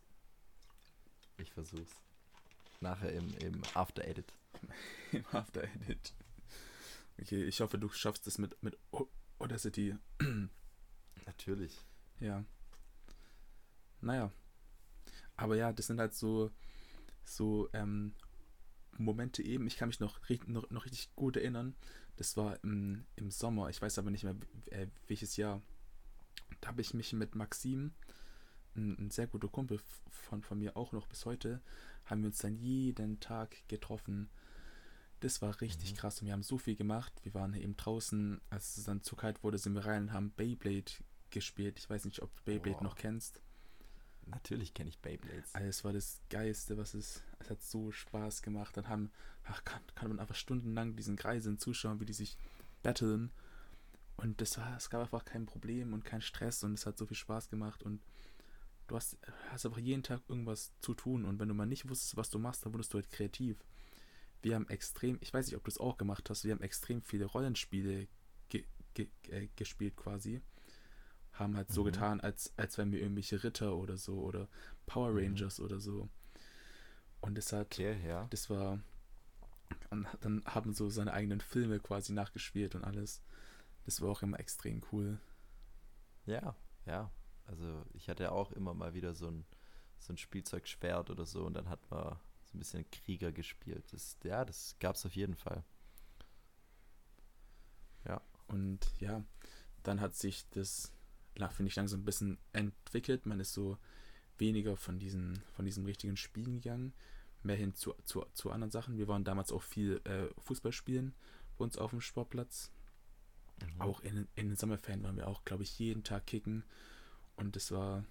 Ich versuch's. Nachher im, im After Edit. Im After Edit. Okay, ich hoffe, du schaffst es mit, mit Audacity. Natürlich. Ja. Naja. Aber ja, das sind halt so, so ähm, Momente eben. Ich kann mich noch, noch, noch richtig gut erinnern. Das war im, im Sommer. Ich weiß aber nicht mehr, äh, welches Jahr. Da habe ich mich mit Maxim, ein, ein sehr guter Kumpel von, von mir auch noch bis heute, haben wir uns dann jeden Tag getroffen. Das war richtig Mhm. krass und wir haben so viel gemacht. Wir waren eben draußen, als es dann zu kalt wurde, sind wir rein und haben Beyblade gespielt. Ich weiß nicht, ob du Beyblade Boah. noch kennst. Natürlich kenne ich Beyblades. Also es war das Geilste, was es. Es hat so Spaß gemacht. Dann haben, ach, kann, kann man einfach stundenlang diesen Kreisen zuschauen, wie die sich battlen. Und das war, es gab einfach kein Problem und kein Stress und es hat so viel Spaß gemacht und du hast, hast einfach jeden Tag irgendwas zu tun und wenn du mal nicht wusstest, was du machst, dann wurdest du halt kreativ. Wir haben extrem, ich weiß nicht, ob du es auch gemacht hast, wir haben extrem viele Rollenspiele ge, ge, äh, gespielt quasi. Haben halt so Mhm. getan, als, als wären wir irgendwelche Ritter oder so oder Power Mhm. Rangers oder so. Und es hat, Okay, ja. das war, und dann haben so seine eigenen Filme quasi nachgespielt und alles. Das war auch immer extrem cool. Ja, ja. Also ich hatte auch immer mal wieder so ein, so ein Spielzeugschwert oder so und dann hat man so ein bisschen Krieger gespielt. Das, ja, das gab's auf jeden Fall. Und ja, dann hat sich das, finde ich, langsam ein bisschen entwickelt. Man ist so weniger von diesen, von diesem richtigen Spielen gegangen, mehr hin zu, zu, zu anderen Sachen. Wir waren damals auch viel äh, Fußball spielen bei uns auf dem Sportplatz. Mhm. Auch in, in den Sommerferien waren wir auch, glaube ich, jeden Tag kicken. Und das war,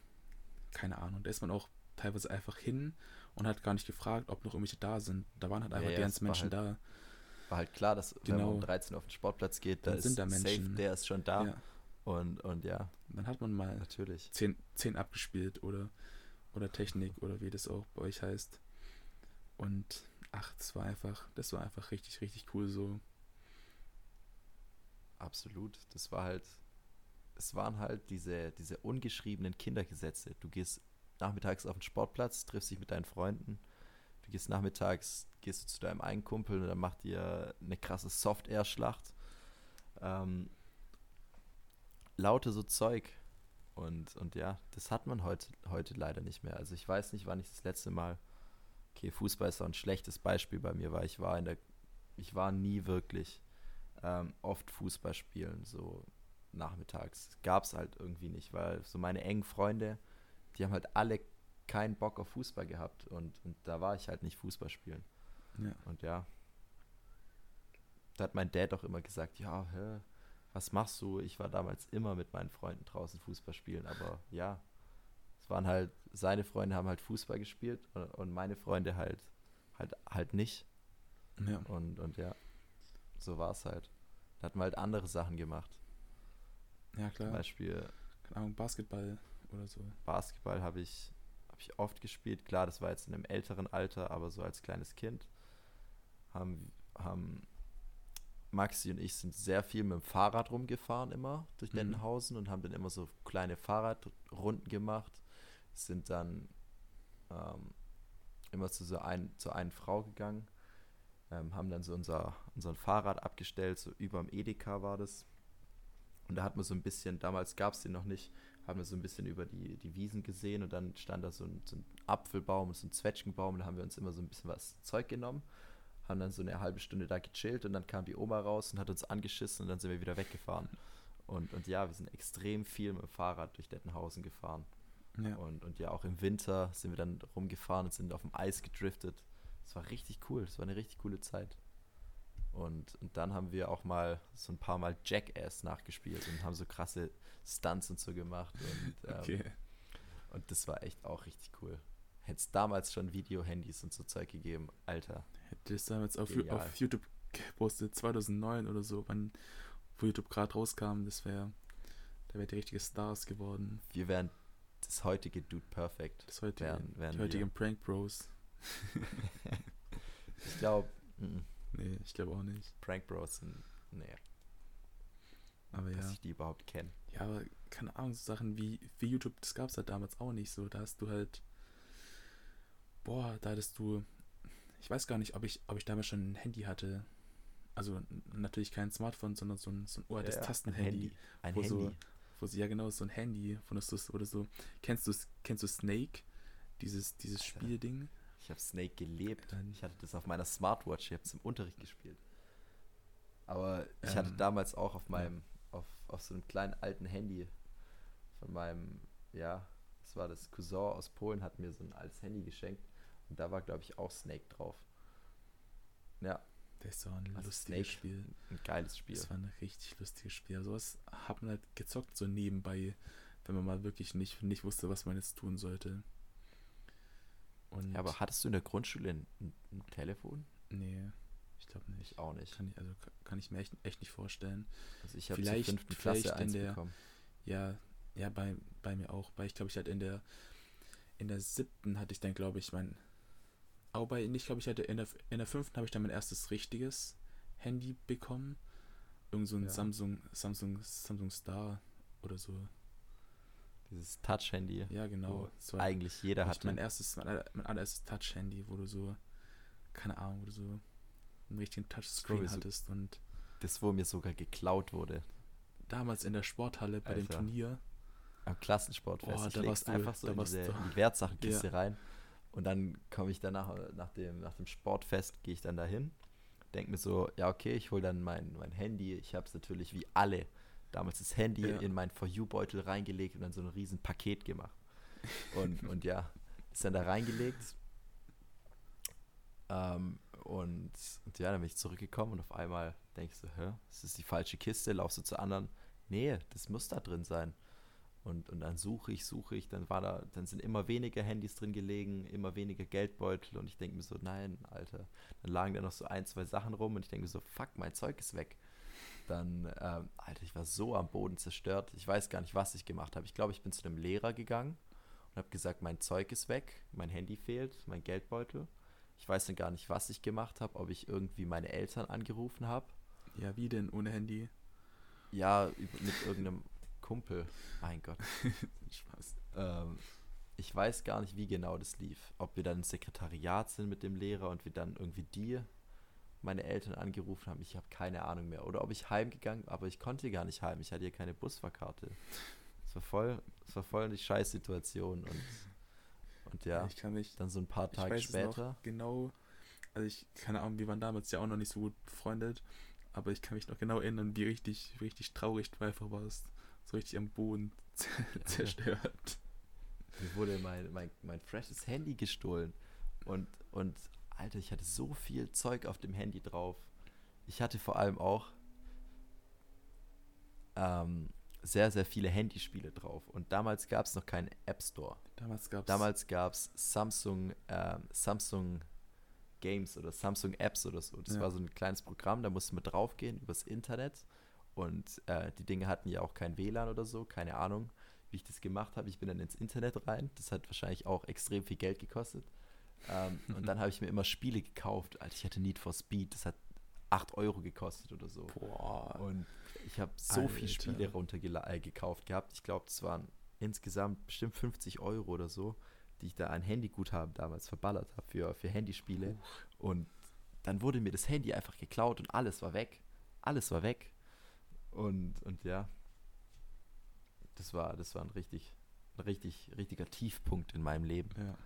keine Ahnung, da ist man auch teilweise einfach hin und hat gar nicht gefragt, ob noch irgendwelche da sind. Da waren halt Ja, einfach ja, ganzen war Menschen halt da. War halt klar, dass wenn man Genau. um 13 Uhr auf den Sportplatz geht, da Dann ist sind da safe, Menschen. der ist schon da. Ja. Und, und ja. Dann hat man mal natürlich 10, 10 abgespielt oder, oder Technik oder wie das auch bei euch heißt. Und ach, das war einfach, das war einfach richtig, richtig cool so. Absolut. Das war halt, es waren halt diese, diese ungeschriebenen Kindergesetze. Du gehst nachmittags auf den Sportplatz, triffst dich mit deinen Freunden. Du gehst nachmittags, gehst du zu deinem einen Kumpel und dann macht ihr eine krasse Soft-Air-Schlacht. Ähm, laute so Zeug. Und, und ja, das hat man heute, heute leider nicht mehr. Also ich weiß nicht, wann ich das letzte Mal, okay, Fußball ist auch ein schlechtes Beispiel bei mir, weil ich war in der, ich war nie wirklich ähm, oft Fußball spielen, so nachmittags. Gab es halt irgendwie nicht, weil so meine engen Freunde, die haben halt alle keinen Bock auf Fußball gehabt und, und da war ich halt nicht Fußball spielen. Ja. Und ja, da hat mein Dad auch immer gesagt, ja, hä, was machst du? Ich war damals immer mit meinen Freunden draußen Fußball spielen, aber ja, es waren halt, seine Freunde haben halt Fußball gespielt und, meine Freunde halt, halt, halt nicht. Ja. Und, und ja, so war es halt. Da hatten wir halt andere Sachen gemacht. Ja, klar. Zum Beispiel Keine Ahnung, Basketball oder so. Basketball habe ich, hab ich oft gespielt. Klar, das war jetzt in einem älteren Alter, aber so als kleines Kind haben, haben Maxi und ich sind sehr viel mit dem Fahrrad rumgefahren immer durch Mhm. Nettenhausen und haben dann immer so kleine Fahrradrunden gemacht. Sind dann ähm, immer zu so ein, zu einer Frau gegangen, ähm, haben dann so unser, unser Fahrrad abgestellt, so überm Edeka war das. Und da hat man so ein bisschen, damals gab es den noch nicht, haben wir so ein bisschen über die, die Wiesen gesehen und dann stand da so ein, so ein Apfelbaum und so ein Zwetschgenbaum und da haben wir uns immer so ein bisschen was Zeug genommen, haben dann so eine halbe Stunde da gechillt und dann kam die Oma raus und hat uns angeschissen und dann sind wir wieder weggefahren. Und, und ja, wir sind extrem viel mit dem Fahrrad durch Dettenhausen gefahren. Ja. Und, und ja, auch im Winter sind wir dann rumgefahren und sind auf dem Eis gedriftet. Das war richtig cool, das war eine richtig coole Zeit. Und, und dann haben wir auch mal so ein paar Mal Jackass nachgespielt und haben so krasse Stunts und so gemacht. Und, ähm, Okay. und das war echt auch richtig cool. Hätte es damals schon Video-Handys und so Zeug gegeben, Alter. Hätte es damals auf, auf YouTube gepostet, 2009 oder so, wann wo YouTube gerade rauskam, das wäre, da wäre die richtige Stars geworden. Wir wären das heutige Dude Perfect. Das heutige, Wären, wären die wir. heutigen Prank Bros. Ich glaube, Nee, ich glaube auch nicht. Prank Bros sind, nee, Aber dass ja. ich die überhaupt kenne. Ja, aber keine Ahnung, so Sachen wie, wie YouTube, das gab es halt damals auch nicht so. Da hast du halt, boah, da hattest du, ich weiß gar nicht, ob ich, ob ich damals schon ein Handy hatte. Also natürlich kein Smartphone, sondern so ein, so ein uraltes Ja, ein Tastenhandy. Handy. Ein wo Handy. so- Wo sie, ja genau, so ein Handy, von das du, oder so. Kennst du, kennst du Snake? Dieses, dieses Alter. Spielding? Ich habe Snake gelebt. Ich hatte das auf meiner Smartwatch. Ich habe es im Unterricht gespielt. Aber ich hatte Ähm, damals auch auf meinem, auf, auf so einem kleinen alten Handy von meinem, ja, das war das Cousin aus Polen, hat mir so ein altes Handy geschenkt. Und da war, glaube ich, auch Snake drauf. Ja, Das ist so ein Also lustiges Snake. Spiel. ein geiles Spiel. Das war ein richtig lustiges Spiel. Sowas hat man halt gezockt so nebenbei, wenn man mal wirklich nicht, nicht wusste, was man jetzt tun sollte. Und Ja, aber hattest du in der Grundschule ein, ein, Telefon? nee, ich glaube nicht. Ich auch nicht. Kann ich, also ka- kann ich mir echt, echt nicht vorstellen. Also ich habe zur Vielleicht- fünften vielleicht Klasse in eins der- bekommen. Ja, ja, bei, bei mir auch. Weil ich glaube, ich hatte in der in der siebten hatte ich dann, glaube ich, mein. Auch bei nicht, glaube ich, hatte in der, in der fünften habe ich dann mein erstes richtiges Handy bekommen. Irgend so ein Ja. Samsung, Samsung, Samsung Star oder so. Dieses Touch-Handy. Ja, genau. war Eigentlich jeder hatte. mein erstes, mein, aller- mein allererstes Touch-Handy, wo du so, keine Ahnung, wo du so einen richtigen Touchscreen Sowieso. hattest und Das, wo mir sogar geklaut wurde. damals in der Sporthalle bei dem Alter. Turnier, Am Klassensportfest. Ich da warst du- einfach so da in, diese, in die Wertsachenkiste Ja. rein. Und dann komme ich danach, nach dem, nach dem Sportfest, gehe ich dann dahin. Denke mir so, ja, okay, ich hole dann mein, mein Handy. Ich habe es natürlich wie alle damals das Handy Ja. in meinen For You-Beutel reingelegt und dann so ein riesen Paket gemacht. Und, und ja, ist dann da reingelegt. Ähm, und, und ja, dann bin ich zurückgekommen und auf einmal denke ich so, hä, das ist die falsche Kiste, laufst du zu anderen. Nee, das muss da drin sein. Und, und dann suche ich, suche ich, dann war da, dann sind immer weniger Handys drin gelegen, immer weniger Geldbeutel und ich denke mir so, nein, Alter. Dann lagen da noch so ein, zwei Sachen rum und ich denke mir so, fuck, mein Zeug ist weg. dann, ähm, Alter, ich war so am Boden zerstört. Ich weiß gar nicht, was ich gemacht habe. Ich glaube, ich bin zu einem Lehrer gegangen und habe gesagt, mein Zeug ist weg, mein Handy fehlt, mein Geldbeutel. Ich weiß dann gar nicht, was ich gemacht habe, ob ich irgendwie meine Eltern angerufen habe. Ja, wie denn ohne Handy? Ja, mit irgendeinem Kumpel. Mein Gott. Spaß. Ähm, ich weiß gar nicht, wie genau das lief. Ob wir dann im Sekretariat sind mit dem Lehrer und wir dann irgendwie die, meine Eltern angerufen haben. Ich habe keine Ahnung mehr. Oder ob ich heimgegangen, aber ich konnte gar nicht heim. Ich hatte ja keine Busfahrkarte. Es war voll, es war voll eine Scheißsituation und und ja, ich kann mich, dann so ein paar ich Tage später. noch genau, also ich, keine Ahnung, wir waren damals ja auch noch nicht so gut befreundet, aber ich kann mich noch genau erinnern, wie richtig, wie richtig traurig du einfach warst. So richtig am Boden zerstört. Mir wurde mein, mein, mein freshes Handy gestohlen. Und, und Alter, ich hatte so viel Zeug auf dem Handy drauf. Ich hatte vor allem auch ähm, sehr, sehr viele Handyspiele drauf. Und damals gab es noch keinen App Store. Damals gab es. Damals gab es Samsung, ähm, Samsung Games oder Samsung Apps oder so. Das Ja. war so ein kleines Programm, da musste man draufgehen übers Internet. Und äh, die Dinge hatten ja auch kein WLAN oder so, keine Ahnung, wie ich das gemacht habe. Ich bin dann ins Internet rein. Das hat wahrscheinlich auch extrem viel Geld gekostet. Ähm, und dann habe ich mir immer Spiele gekauft. Alter, ich hatte Need for Speed, das hat 8 Euro gekostet oder so. Boah. Und ich habe so viele. Spiele runtergekauft äh, gekauft gehabt. Ich glaube, das waren insgesamt bestimmt 50 Euro oder so, die ich da an Handyguthaben damals verballert habe für, für Handyspiele. Und dann wurde mir das Handy einfach geklaut und alles war weg. Alles war weg. Und, und ja, das war, das war ein richtig, ein richtig, richtiger Tiefpunkt in meinem Leben. Ja.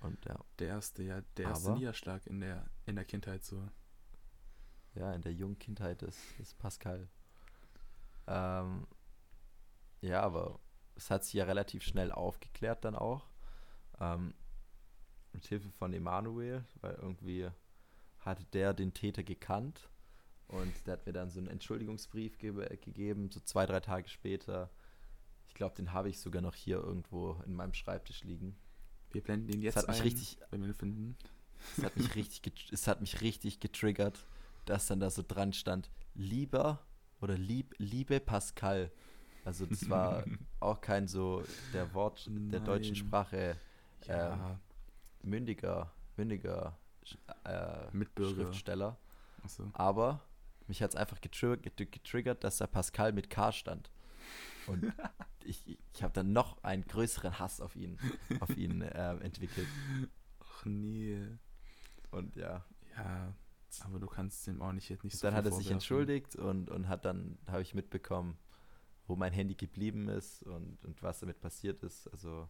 Und ja, Der erste, ja, der erste Niederschlag in der, in der Kindheit so. ja, in der jungen Kindheit ist, ist Pascal. Ähm, ja, aber es hat sich ja relativ schnell aufgeklärt dann auch. Ähm, mit Hilfe von Emanuel, weil irgendwie hatte der den Täter gekannt und der hat mir dann so einen Entschuldigungsbrief ge gegeben, so zwei, drei Tage später. Ich glaube, den habe ich sogar noch hier irgendwo in meinem Schreibtisch liegen. Wir blenden ihn jetzt hat mich ein, richtig, wenn wir ihn finden. es hat mich richtig, es hat mich richtig getriggert, dass dann da so dran stand, lieber oder lieb, liebe Pascal. Also das war auch kein so der Wort der deutschen Nein. Sprache Ja, ähm, mündiger, mündiger äh, Mitbürger. Schriftsteller. Achso. Aber mich hat es einfach getri get- getriggert, dass da Pascal mit K stand. Und ich, ich habe dann noch einen größeren Hass auf ihn, auf ihn ähm, entwickelt. Ach nee. Und ja, Ja, aber du kannst dem auch nicht jetzt nicht so dann hat er sich entschuldigt und, und hat dann, habe ich mitbekommen, wo mein Handy geblieben ist und, und was damit passiert ist. Also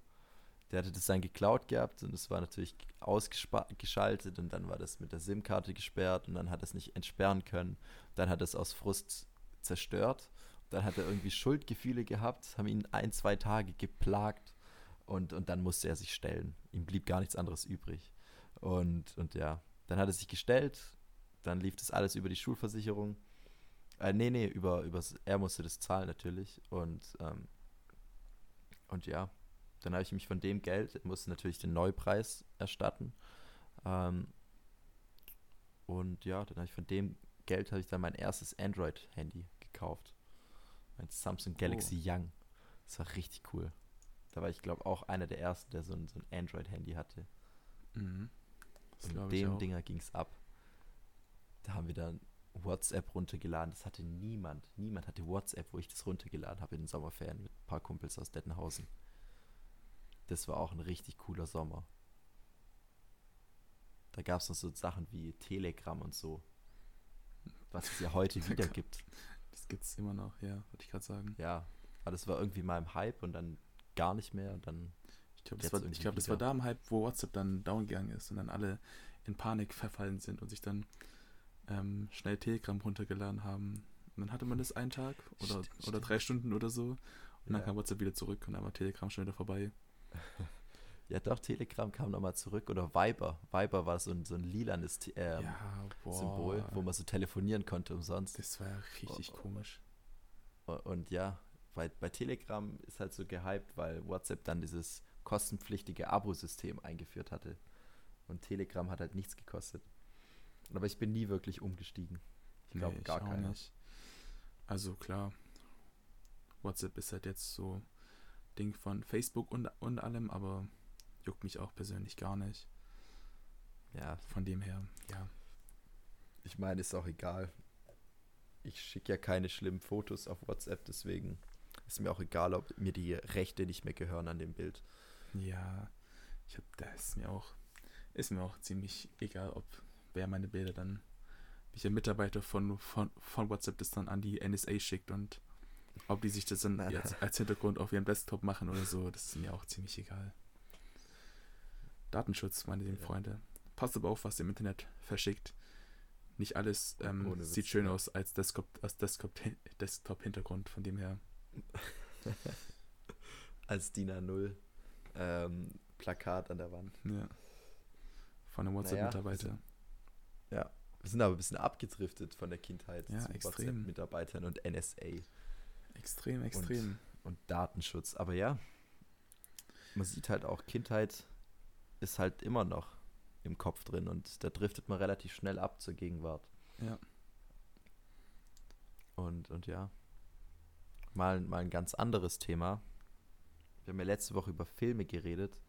der hatte das dann geklaut gehabt und es war natürlich ausgeschaltet und dann war das mit der SIM-Karte gesperrt und dann hat er es nicht entsperren können. Dann hat er es aus Frust zerstört. Dann hat er irgendwie Schuldgefühle gehabt, haben ihn ein, zwei Tage geplagt und, und dann musste er sich stellen. Ihm blieb gar nichts anderes übrig. Und, und ja, dann hat er sich gestellt, dann lief das alles über die Schulversicherung. Äh, nee, nee, über, übers, er musste das zahlen natürlich. Und, ähm, und ja, dann habe ich mich von dem Geld, musste natürlich den Neupreis erstatten. Ähm, und ja, dann habe ich von dem Geld habe ich dann mein erstes Android-Handy gekauft. Mein Samsung Galaxy Young. Das war richtig cool. Da war ich, glaube auch einer der ersten, der so ein, so ein Android-Handy hatte. Mhm. Das Und dem. Dinger ging es ab. Da haben wir dann WhatsApp runtergeladen. Das hatte niemand. Niemand hatte WhatsApp, wo ich das runtergeladen habe in den Sommerferien mit ein paar Kumpels aus Dettenhausen. Das war auch ein richtig cooler Sommer. Da gab es noch so Sachen wie Telegram und so. Was es ja heute wieder gibt. Das gibt's immer noch, ja, wollte ich gerade sagen. Ja. Aber das war irgendwie mal im Hype und dann gar nicht mehr. Und dann Ich glaube, das, war, ich glaub, das war da im Hype, wo WhatsApp dann down gegangen ist und dann alle in Panik verfallen sind und sich dann ähm, schnell Telegram runtergeladen haben. Und dann hatte man das einen Tag oder, Stimmt, oder drei Stunden oder so. Und dann Ja. kam WhatsApp wieder zurück und dann war Telegram schon wieder vorbei. Ja, doch, Telegram kam nochmal zurück. Oder Viber. Viber war so ein, so ein lilanes ähm, ja. Symbol, wo man so telefonieren konnte umsonst. Das war ja richtig Oh, komisch. U- Und ja, bei, bei Telegram ist halt so gehypt, weil WhatsApp dann dieses kostenpflichtige Abo-System eingeführt hatte. Und Telegram hat halt nichts gekostet. Aber ich bin nie wirklich umgestiegen. Ich glaube Nee, gar keiner. nicht. Also klar, WhatsApp ist halt jetzt so Ding von Facebook und, und allem, aber juckt mich auch persönlich gar nicht. Ja. Von dem her, ja. Ich meine, ist auch egal. Ich schicke ja keine schlimmen Fotos auf WhatsApp, deswegen ist mir auch egal, ob mir die Rechte nicht mehr gehören an dem Bild. Ja, ich hab, da ist mir auch, ist mir auch ziemlich egal, ob wer meine Bilder dann, welcher Mitarbeiter von, von, von WhatsApp das dann an die NSA schickt und ob die sich das dann als, als Hintergrund auf ihrem Desktop machen oder so, das ist mir auch ziemlich egal. Datenschutz, meine lieben Ja. Freunde. Passt aber auf, was ihr im Internet verschickt. Nicht alles ähm, Witz, sieht schön ja. aus als Desktop, als Desktop, Desktop-Hintergrund, von dem her. Als DIN A0 ähm, Plakat an der Wand. Ja. Von einem Naja, WhatsApp-Mitarbeiter. Ja. Wir sind aber ein bisschen abgedriftet von der Kindheit Ja, zu. WhatsApp-Mitarbeitern und NSA extrem, extrem. und Datenschutz. Aber ja, man sieht halt auch, Kindheit ist halt immer noch im Kopf drin und da driftet man relativ schnell ab zur Gegenwart. Ja. Und, und ja, mal, mal ein ganz anderes Thema. Wir haben ja letzte Woche über Filme geredet,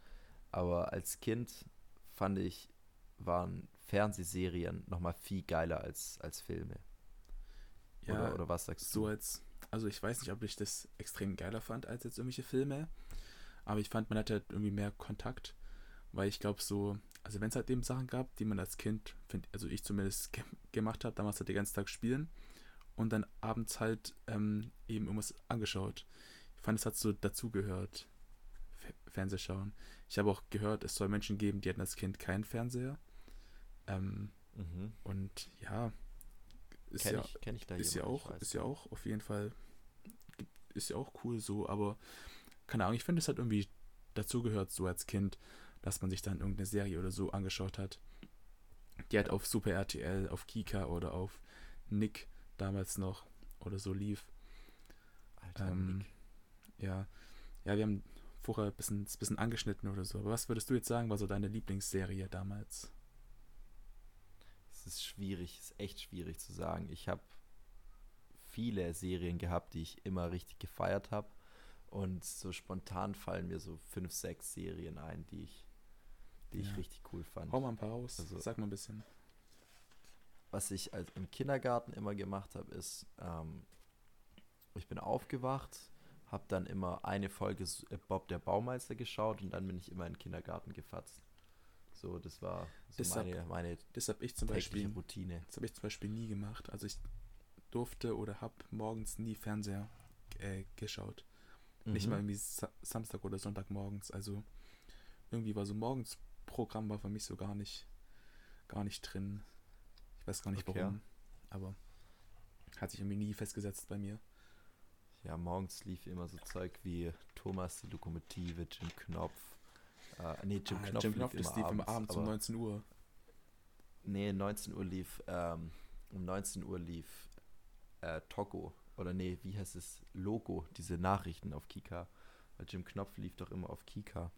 aber als Kind fand ich, waren Fernsehserien nochmal viel geiler als, als Filme. Ja, oder, oder was sagst so du? als, also ich weiß nicht, ob ich das extrem geiler fand als jetzt irgendwelche Filme, aber ich fand, man hatte halt irgendwie mehr Kontakt, weil ich glaube so, also wenn es halt eben Sachen gab, die man als Kind, find, also ich zumindest ge gemacht habe, damals halt den ganzen Tag spielen und dann abends halt ähm, eben irgendwas angeschaut. Ich fand, es hat so dazugehört, F Fernseh schauen. Ich habe auch gehört, es soll Menschen geben, die hatten als Kind keinen Fernseher. Ähm, Mhm. und ja, ist Kenn ja, ich, kenn ich da ist ja jemanden, auch, ist ja auch auf jeden Fall, ist ja auch cool so, aber keine Ahnung, ich finde es hat irgendwie dazugehört, so als Kind, dass man sich dann irgendeine Serie oder so angeschaut hat. Die halt auf Super RTL, auf Kika oder auf Nick damals noch oder so lief. Alter, Ähm, Nick. Ja, ja, wir haben vorher ein bisschen, ein bisschen angeschnitten oder so. Aber was würdest du jetzt sagen, war so deine Lieblingsserie damals? Es ist schwierig, es ist echt schwierig zu sagen. Ich habe viele Serien gehabt, die ich immer richtig gefeiert habe. Und so spontan fallen mir so fünf, sechs Serien ein, die ich, die Ja. ich richtig cool fand. Hau mal ein paar raus, Also- sag mal ein bisschen. Was ich als im Kindergarten immer gemacht habe, ist, ähm, ich bin aufgewacht, habe dann immer eine Folge äh, Bob der Baumeister geschaut und dann bin ich immer in den Kindergarten gefatzt. So, das war so Das hab- meine, meine Das habe ich zum Beispiel Routine. Das habe ich zum Beispiel nie gemacht. Also ich durfte oder habe morgens nie Fernseher äh, geschaut. Nicht Mhm. mal irgendwie Sa Samstag oder Sonntag morgens. Also irgendwie war so morgens Programm war für mich so gar nicht, gar nicht drin. Ich weiß gar nicht Okay. warum. Aber hat sich irgendwie nie festgesetzt bei mir. Ja, morgens lief immer so Zeug wie Thomas die Lokomotive, Jim Knopf. Äh, nee, Jim Ah, Knopf, Jim lief, Knopf, immer lief immer abends um aber- 19 Uhr. Nee, 19 Uhr lief, ähm, um 19 Uhr lief äh, Togo. Oder nee, wie heißt es? Logo, diese Nachrichten auf Kika. Weil Jim Knopf lief doch immer auf Kika.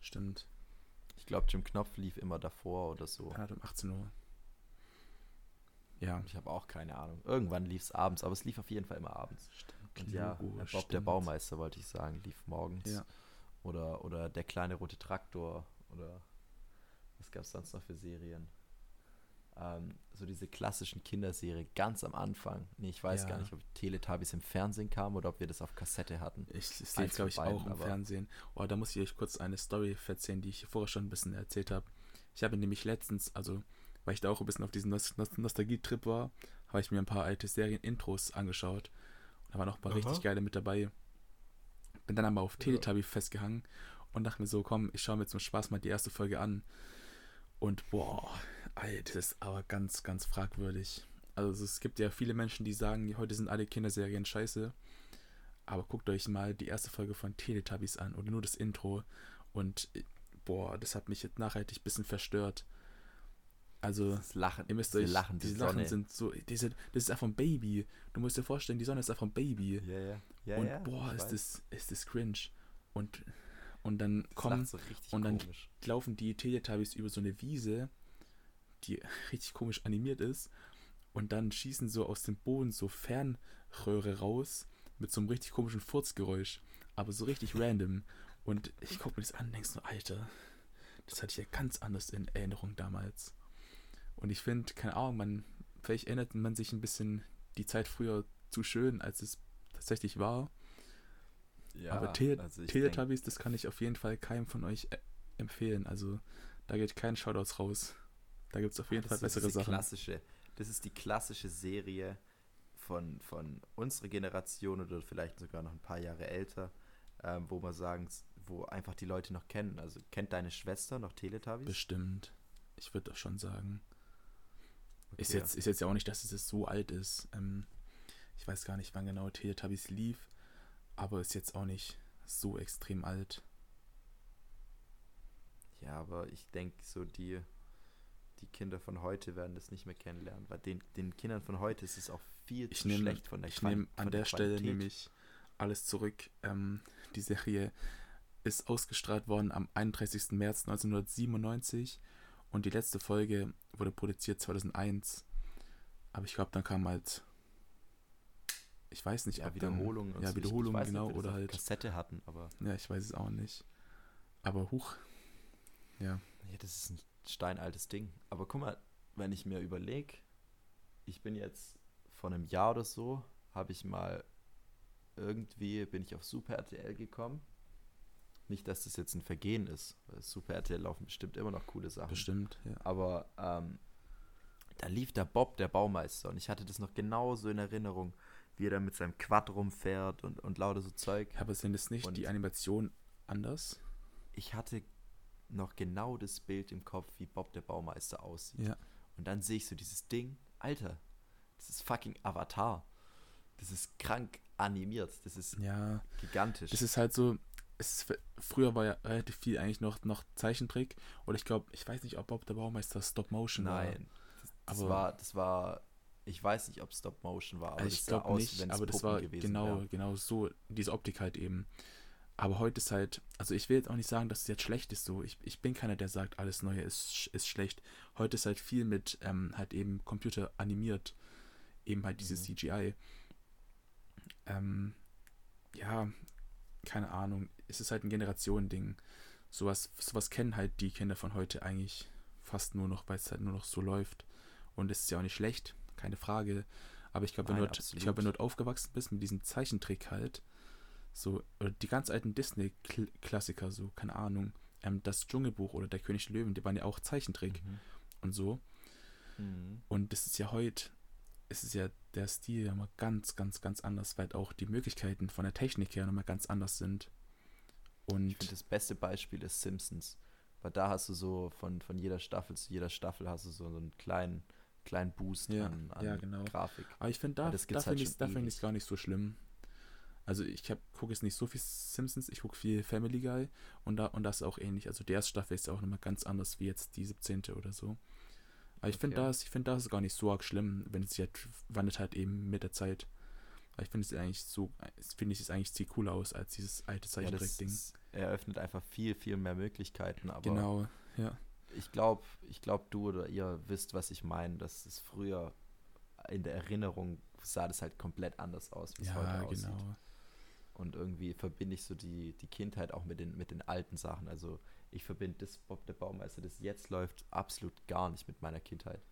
Stimmt. Ich glaube, Jim Knopf lief immer davor oder so. Halt um 18 Uhr. Ja. Ich habe auch keine Ahnung. Irgendwann lief es abends, aber es lief auf jeden Fall immer abends. Stimmt. Und ja, Logo, Bob der stimmt. Baumeister, wollte ich sagen, lief morgens. Ja. Oder, oder der kleine rote Traktor. Oder was gab es sonst noch für Serien? Ähm, so diese klassischen Kinderserien ganz am Anfang. Nee, ich weiß Ja. gar nicht, ob Teletubbies im Fernsehen kam oder ob wir das auf Kassette hatten. Ich, lief, glaube ich, beiden, auch im Fernsehen. Oh, da muss ich euch kurz eine Story erzählen, die ich vorher schon ein bisschen erzählt habe. Ich habe nämlich letztens, also weil ich da auch ein bisschen auf diesen Nost Nost Nostalgie-Trip war, habe ich mir ein paar alte Serien-Intros angeschaut. Und da waren auch ein paar Aha. richtig geile mit dabei. Bin dann aber auf Teletubby festgehangen und dachte mir so, komm, ich schaue mir zum Spaß mal die erste Folge an. Und boah, Alter, das ist aber ganz, ganz fragwürdig. Also es gibt ja viele Menschen, die sagen, heute sind alle Kinderserien scheiße. Aber guckt euch mal die erste Folge von Teletubbies an oder nur das Intro. Und äh, boah, das hat mich jetzt nachhaltig ein bisschen verstört. Also, Das Lachen, ihr müsst diese euch, lachende diese Sonne. Lachen sind so, diese, das ist einfach ein Baby. Du musst dir vorstellen, die Sonne ist einfach ein Baby. Ja, ja. ja, und ja, boah, ist weiß. das, ist das cringe. Und, und dann Das kommen, so und dann- komisch. laufen die Teletubbies über so eine Wiese, die richtig komisch animiert ist. und dann schießen so aus dem Boden so Fernröhre raus mit so einem richtig komischen Furzgeräusch, aber so richtig random. Und ich gucke mir das an und denke so, Alter, das hatte ich ja ganz anders in Erinnerung damals. Und ich finde, keine Ahnung, man, vielleicht erinnert man sich ein bisschen die Zeit früher zu schön, als es tatsächlich war. Ja, Aber Tele also Teletubbies, das kann ich auf jeden Fall keinem von euch äh, empfehlen. Also da geht kein Shoutouts raus. Da gibt es auf jeden das Fall ist bessere Sachen. Klassische, das ist die klassische Serie von, von unserer Generation oder vielleicht sogar noch ein paar Jahre älter, ähm, wo man sagen, wo einfach die Leute noch kennen. Also kennt deine Schwester noch Teletubbies? Bestimmt. Ich würde doch schon sagen. Ist, Okay. jetzt, ist jetzt ja auch nicht, dass es so alt ist. Ähm, ich weiß gar nicht, wann genau Teletubbies lief, aber ist jetzt auch nicht so extrem alt. Ja, aber ich denke, so die, die Kinder von heute werden das nicht mehr kennenlernen, weil den, den Kindern von heute ist es auch viel Ich zu nehme schlecht von der ich nehm von an der, Stelle Qualität. nämlich alles zurück. Ähm, die Serie ist ausgestrahlt worden am 31. März 1997 und die letzte Folge wurde produziert 2001. Aber ich glaube, dann kam halt. Ich weiß nicht, dann- Wiederholung. so. Ja, Wiederholung, nicht, genau. das Oder halt. Kassette hatten, aber Ja, ich weiß es auch nicht. Aber huch. Ja. ja, das ist ein steinaltes Ding. Aber guck mal, wenn ich mir überlege, ich bin jetzt vor einem Jahr oder so, habe ich mal irgendwie, bin ich auf Super RTL gekommen. Nicht, dass das jetzt ein Vergehen ist, weil Super RTL laufen bestimmt immer noch coole Sachen. Bestimmt, ja. Aber ähm, da lief der Bob, der Baumeister, und ich hatte das noch genauso in Erinnerung, wie er da mit seinem Quad rumfährt und, und lauter so Zeug. Ja, Aber sind es nicht Und- die Animation anders? Ich hatte noch genau das Bild im Kopf, wie Bob der Baumeister aussieht. Ja. Und dann sehe ich so dieses Ding, Alter, das ist fucking Avatar. Das ist krank animiert, das ist Ja. gigantisch. Das ist halt so. Es früher war ja relativ viel eigentlich noch, noch Zeichentrick. Oder ich glaube, ich weiß nicht, ob Bob der Baumeister Stop Motion war. Nein, das, das war, das war, ich weiß nicht, ob Stop Motion war, aber Also ich glaube aus, nicht, wenn's aber das Puppen war genau, wär. genau so, diese Optik halt eben. Aber heute ist halt, also ich will jetzt auch nicht sagen, dass es jetzt schlecht ist so. Ich, ich bin keiner, der sagt, alles Neue ist, ist schlecht. Heute ist halt viel mit ähm, halt eben Computer animiert. Eben halt dieses Mhm. CGI. Ähm, ja, keine Ahnung. Es ist halt ein Generationending. Sowas, sowas kennen halt die Kinder von heute eigentlich fast nur noch, weil es halt nur noch so läuft. Und es ist ja auch nicht schlecht, keine Frage. Aber ich glaube, wenn, halt- glaub, wenn du halt aufgewachsen bist mit diesem Zeichentrick halt, so, oder die ganz alten Disney-Klassiker, so, keine Ahnung, ähm, das Dschungelbuch oder der König der Löwen, die waren ja auch Zeichentrick Mhm. und so. Mhm. Und das ist ja heute, es ist ja der Stil ja mal ganz, ganz, ganz anders, weil auch die Möglichkeiten von der Technik her nochmal ganz anders sind. Ich Und finde, das beste Beispiel ist Simpsons. Weil da hast du so von, von jeder Staffel zu jeder Staffel hast du so einen kleinen, kleinen Boost Ja, an, an ja, genau. Grafik. Aber ich finde, da, da halt finde ich da find ich's gar nicht so schlimm. Also ich gucke jetzt nicht so viel Simpsons, ich gucke viel Family Guy und da und das ist auch ähnlich. Also die erste Staffel ist auch nochmal ganz anders wie jetzt die 17. oder so. Aber ich finde Okay. das, ich finde das ist gar nicht so arg schlimm, wenn es sich halt wandelt halt eben mit der Zeit. Aber ich finde es eigentlich so, finde ich es eigentlich sieht cooler aus als dieses alte Ja, Zeichentrick-Ding. ist, eröffnet einfach viel, viel mehr Möglichkeiten. Aber genau, ja. ich glaube, ich glaub, du oder ihr wisst, was ich meine, dass es früher in der Erinnerung sah das halt komplett anders aus, wie es heute Ja, aussieht. genau. Und irgendwie verbinde ich so die, die Kindheit auch mit den, mit den alten Sachen. Also ich verbinde das Bob der Baumeister, das jetzt läuft, absolut gar nicht mit meiner Kindheit.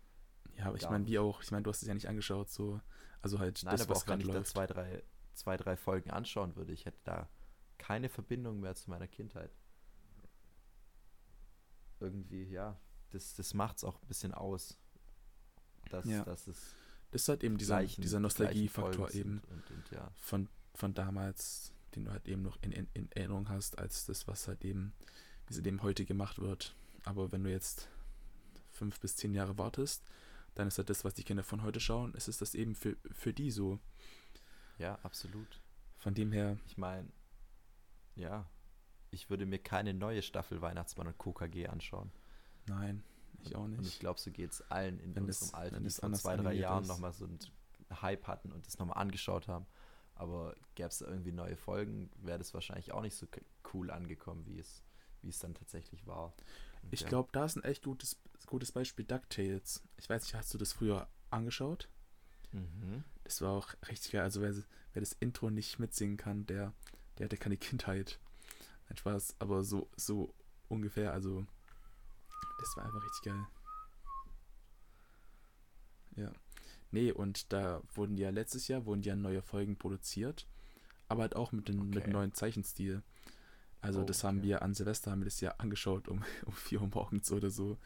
Ja, aber ich meine, wie auch, ich meine, du hast es ja nicht angeschaut, so, also halt Nein, das, aber was auch wenn ich da läuft. zwei drei, zwei, drei Folgen anschauen würde, ich hätte da keine Verbindung mehr zu meiner Kindheit. Irgendwie, ja, das, das macht es auch ein bisschen aus. Dass, Ja. dass es Das ist halt eben dieser, gleichen- dieser Nostalgiefaktor eben. Und, und ja, von, von damals, den du halt eben noch in, in, in Erinnerung hast, als das, was halt eben, wie es eben heute gemacht wird. Aber wenn du jetzt fünf bis zehn Jahre wartest, dann ist halt das, was die Kinder von heute schauen, es ist das eben für, für die so. ja, absolut. Von dem her, Ich meine, ja, ich würde mir keine neue Staffel Weihnachtsmann und KKG anschauen. nein, ich auch Und ich nicht. glaube, so geht es allen in Wenn unserem das- Alter, wenn die das vor zwei, drei Jahren nochmal so einen Hype hatten und das nochmal angeschaut haben. Aber gäbe es da irgendwie neue Folgen, wäre das wahrscheinlich auch nicht so cool angekommen, wie es, wie es dann tatsächlich war. Und Ich ja. glaube, da ist ein echt gutes, gutes Beispiel DuckTales. Ich weiß nicht, hast du das früher angeschaut. Mhm. Das war auch richtig geil. Also wer, wer das Intro nicht mitsingen kann, der, der hatte keine Kindheit. Nein, Spaß, aber so, so ungefähr. Also das war einfach richtig geil. Ja. Nee, und da wurden ja letztes Jahr wurden ja neue Folgen produziert, aber halt auch mit dem mit Okay. neuen Zeichenstil. Also Oh, das haben okay. wir an Silvester haben wir das ja angeschaut um, um 4 Uhr morgens oder so.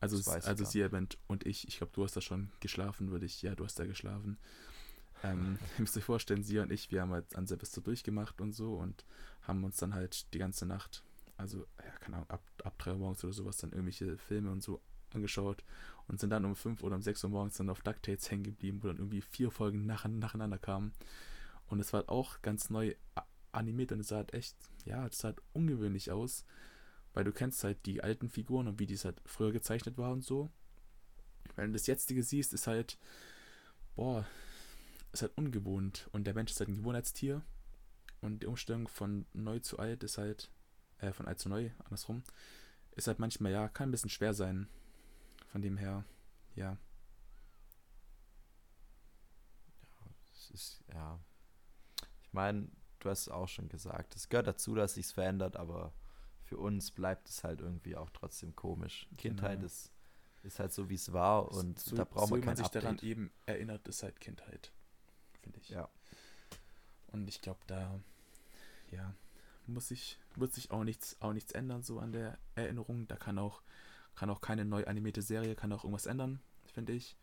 Also, ich also sie Event und ich, ich glaube, du hast da schon geschlafen, würde ich, ja, du hast da geschlafen. Ähm, ihr müsst euch vorstellen, sie und ich, wir haben halt an Silvester durchgemacht und so und haben uns dann halt die ganze Nacht, also, ja, keine Ahnung, ab, ab 3 Uhr morgens oder sowas, dann irgendwelche Filme und so angeschaut und sind dann um 5 oder um 6 Uhr morgens dann auf DuckTales hängen geblieben, wo dann irgendwie vier Folgen nach, nacheinander kamen. Und es war halt auch ganz neu animiert und es sah halt echt, ja, es sah halt ungewöhnlich aus, weil du kennst halt die alten Figuren und wie die es halt früher gezeichnet war und so. Wenn du das jetzige siehst, ist halt, boah, ist halt ungewohnt und der Mensch ist halt ein Gewohnheitstier und die Umstellung von neu zu alt ist halt, äh, von alt zu neu, andersrum, ist halt manchmal, ja, kann ein bisschen schwer sein. Von dem her, ja, Es ist, ja. Ich meine, du hast es auch schon gesagt, es gehört dazu, dass sich's verändert, aber für uns bleibt es halt irgendwie auch trotzdem komisch. Kindheit Genau. ist, ist halt so, wie es war und so, da braucht so man wie man kein sich Update. daran eben erinnert, ist halt Kindheit, finde ich. Ja. Und ich glaube, da, ja, muss sich, wird sich auch nichts, auch nichts ändern, so an der Erinnerung. Da kann auch, kann auch keine neu animierte Serie, kann auch irgendwas ändern, finde ich.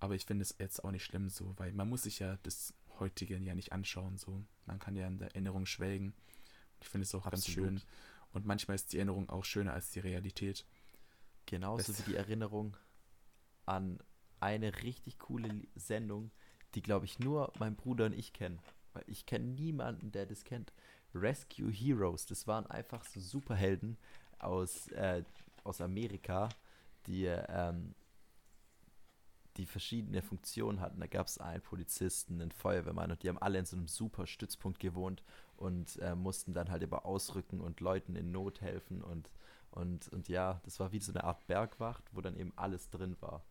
Aber ich finde es jetzt auch nicht schlimm so, weil man muss sich ja das heutige ja nicht anschauen, so. Man kann ja in der Erinnerung schwelgen. Ich finde es auch ganz Absolut. schön. Und manchmal ist die Erinnerung auch schöner als die Realität. Genauso Das- wie die Erinnerung an eine richtig coole Sendung, die, glaube ich, nur mein Bruder und ich kennen. Weil ich kenne niemanden, der das kennt. Rescue Heroes, das waren einfach so Superhelden aus, äh, aus Amerika, die, ähm, die verschiedene Funktionen hatten. Da gab es einen Polizisten, einen Feuerwehrmann und die haben alle in so einem super Stützpunkt gewohnt und äh, mussten dann halt immer ausrücken und Leuten in Not helfen und und, und ja, das war wie so eine Art Bergwacht, wo dann eben alles drin war.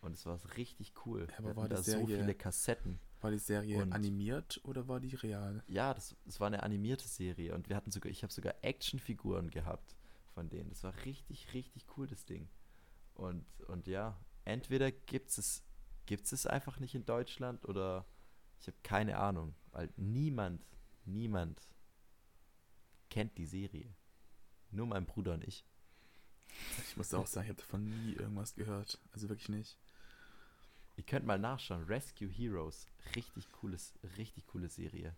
Und es war richtig cool. Ja, aber war da so Serie- viele Kassetten. War die Serie Und- animiert oder war die real? Ja, das, das war eine animierte Serie und wir hatten sogar, ich habe sogar Actionfiguren gehabt von denen. Das war richtig, richtig cool, das Ding. Und, und ja, entweder gibt es gibt's es einfach nicht in Deutschland oder ich habe keine Ahnung, weil niemand, niemand kennt die Serie. Nur mein Bruder und ich. Ich muss auch sagen, ich habe davon nie irgendwas gehört. Also wirklich nicht. Ihr könnt mal nachschauen. Rescue Heroes. Richtig cooles, richtig coole Serie.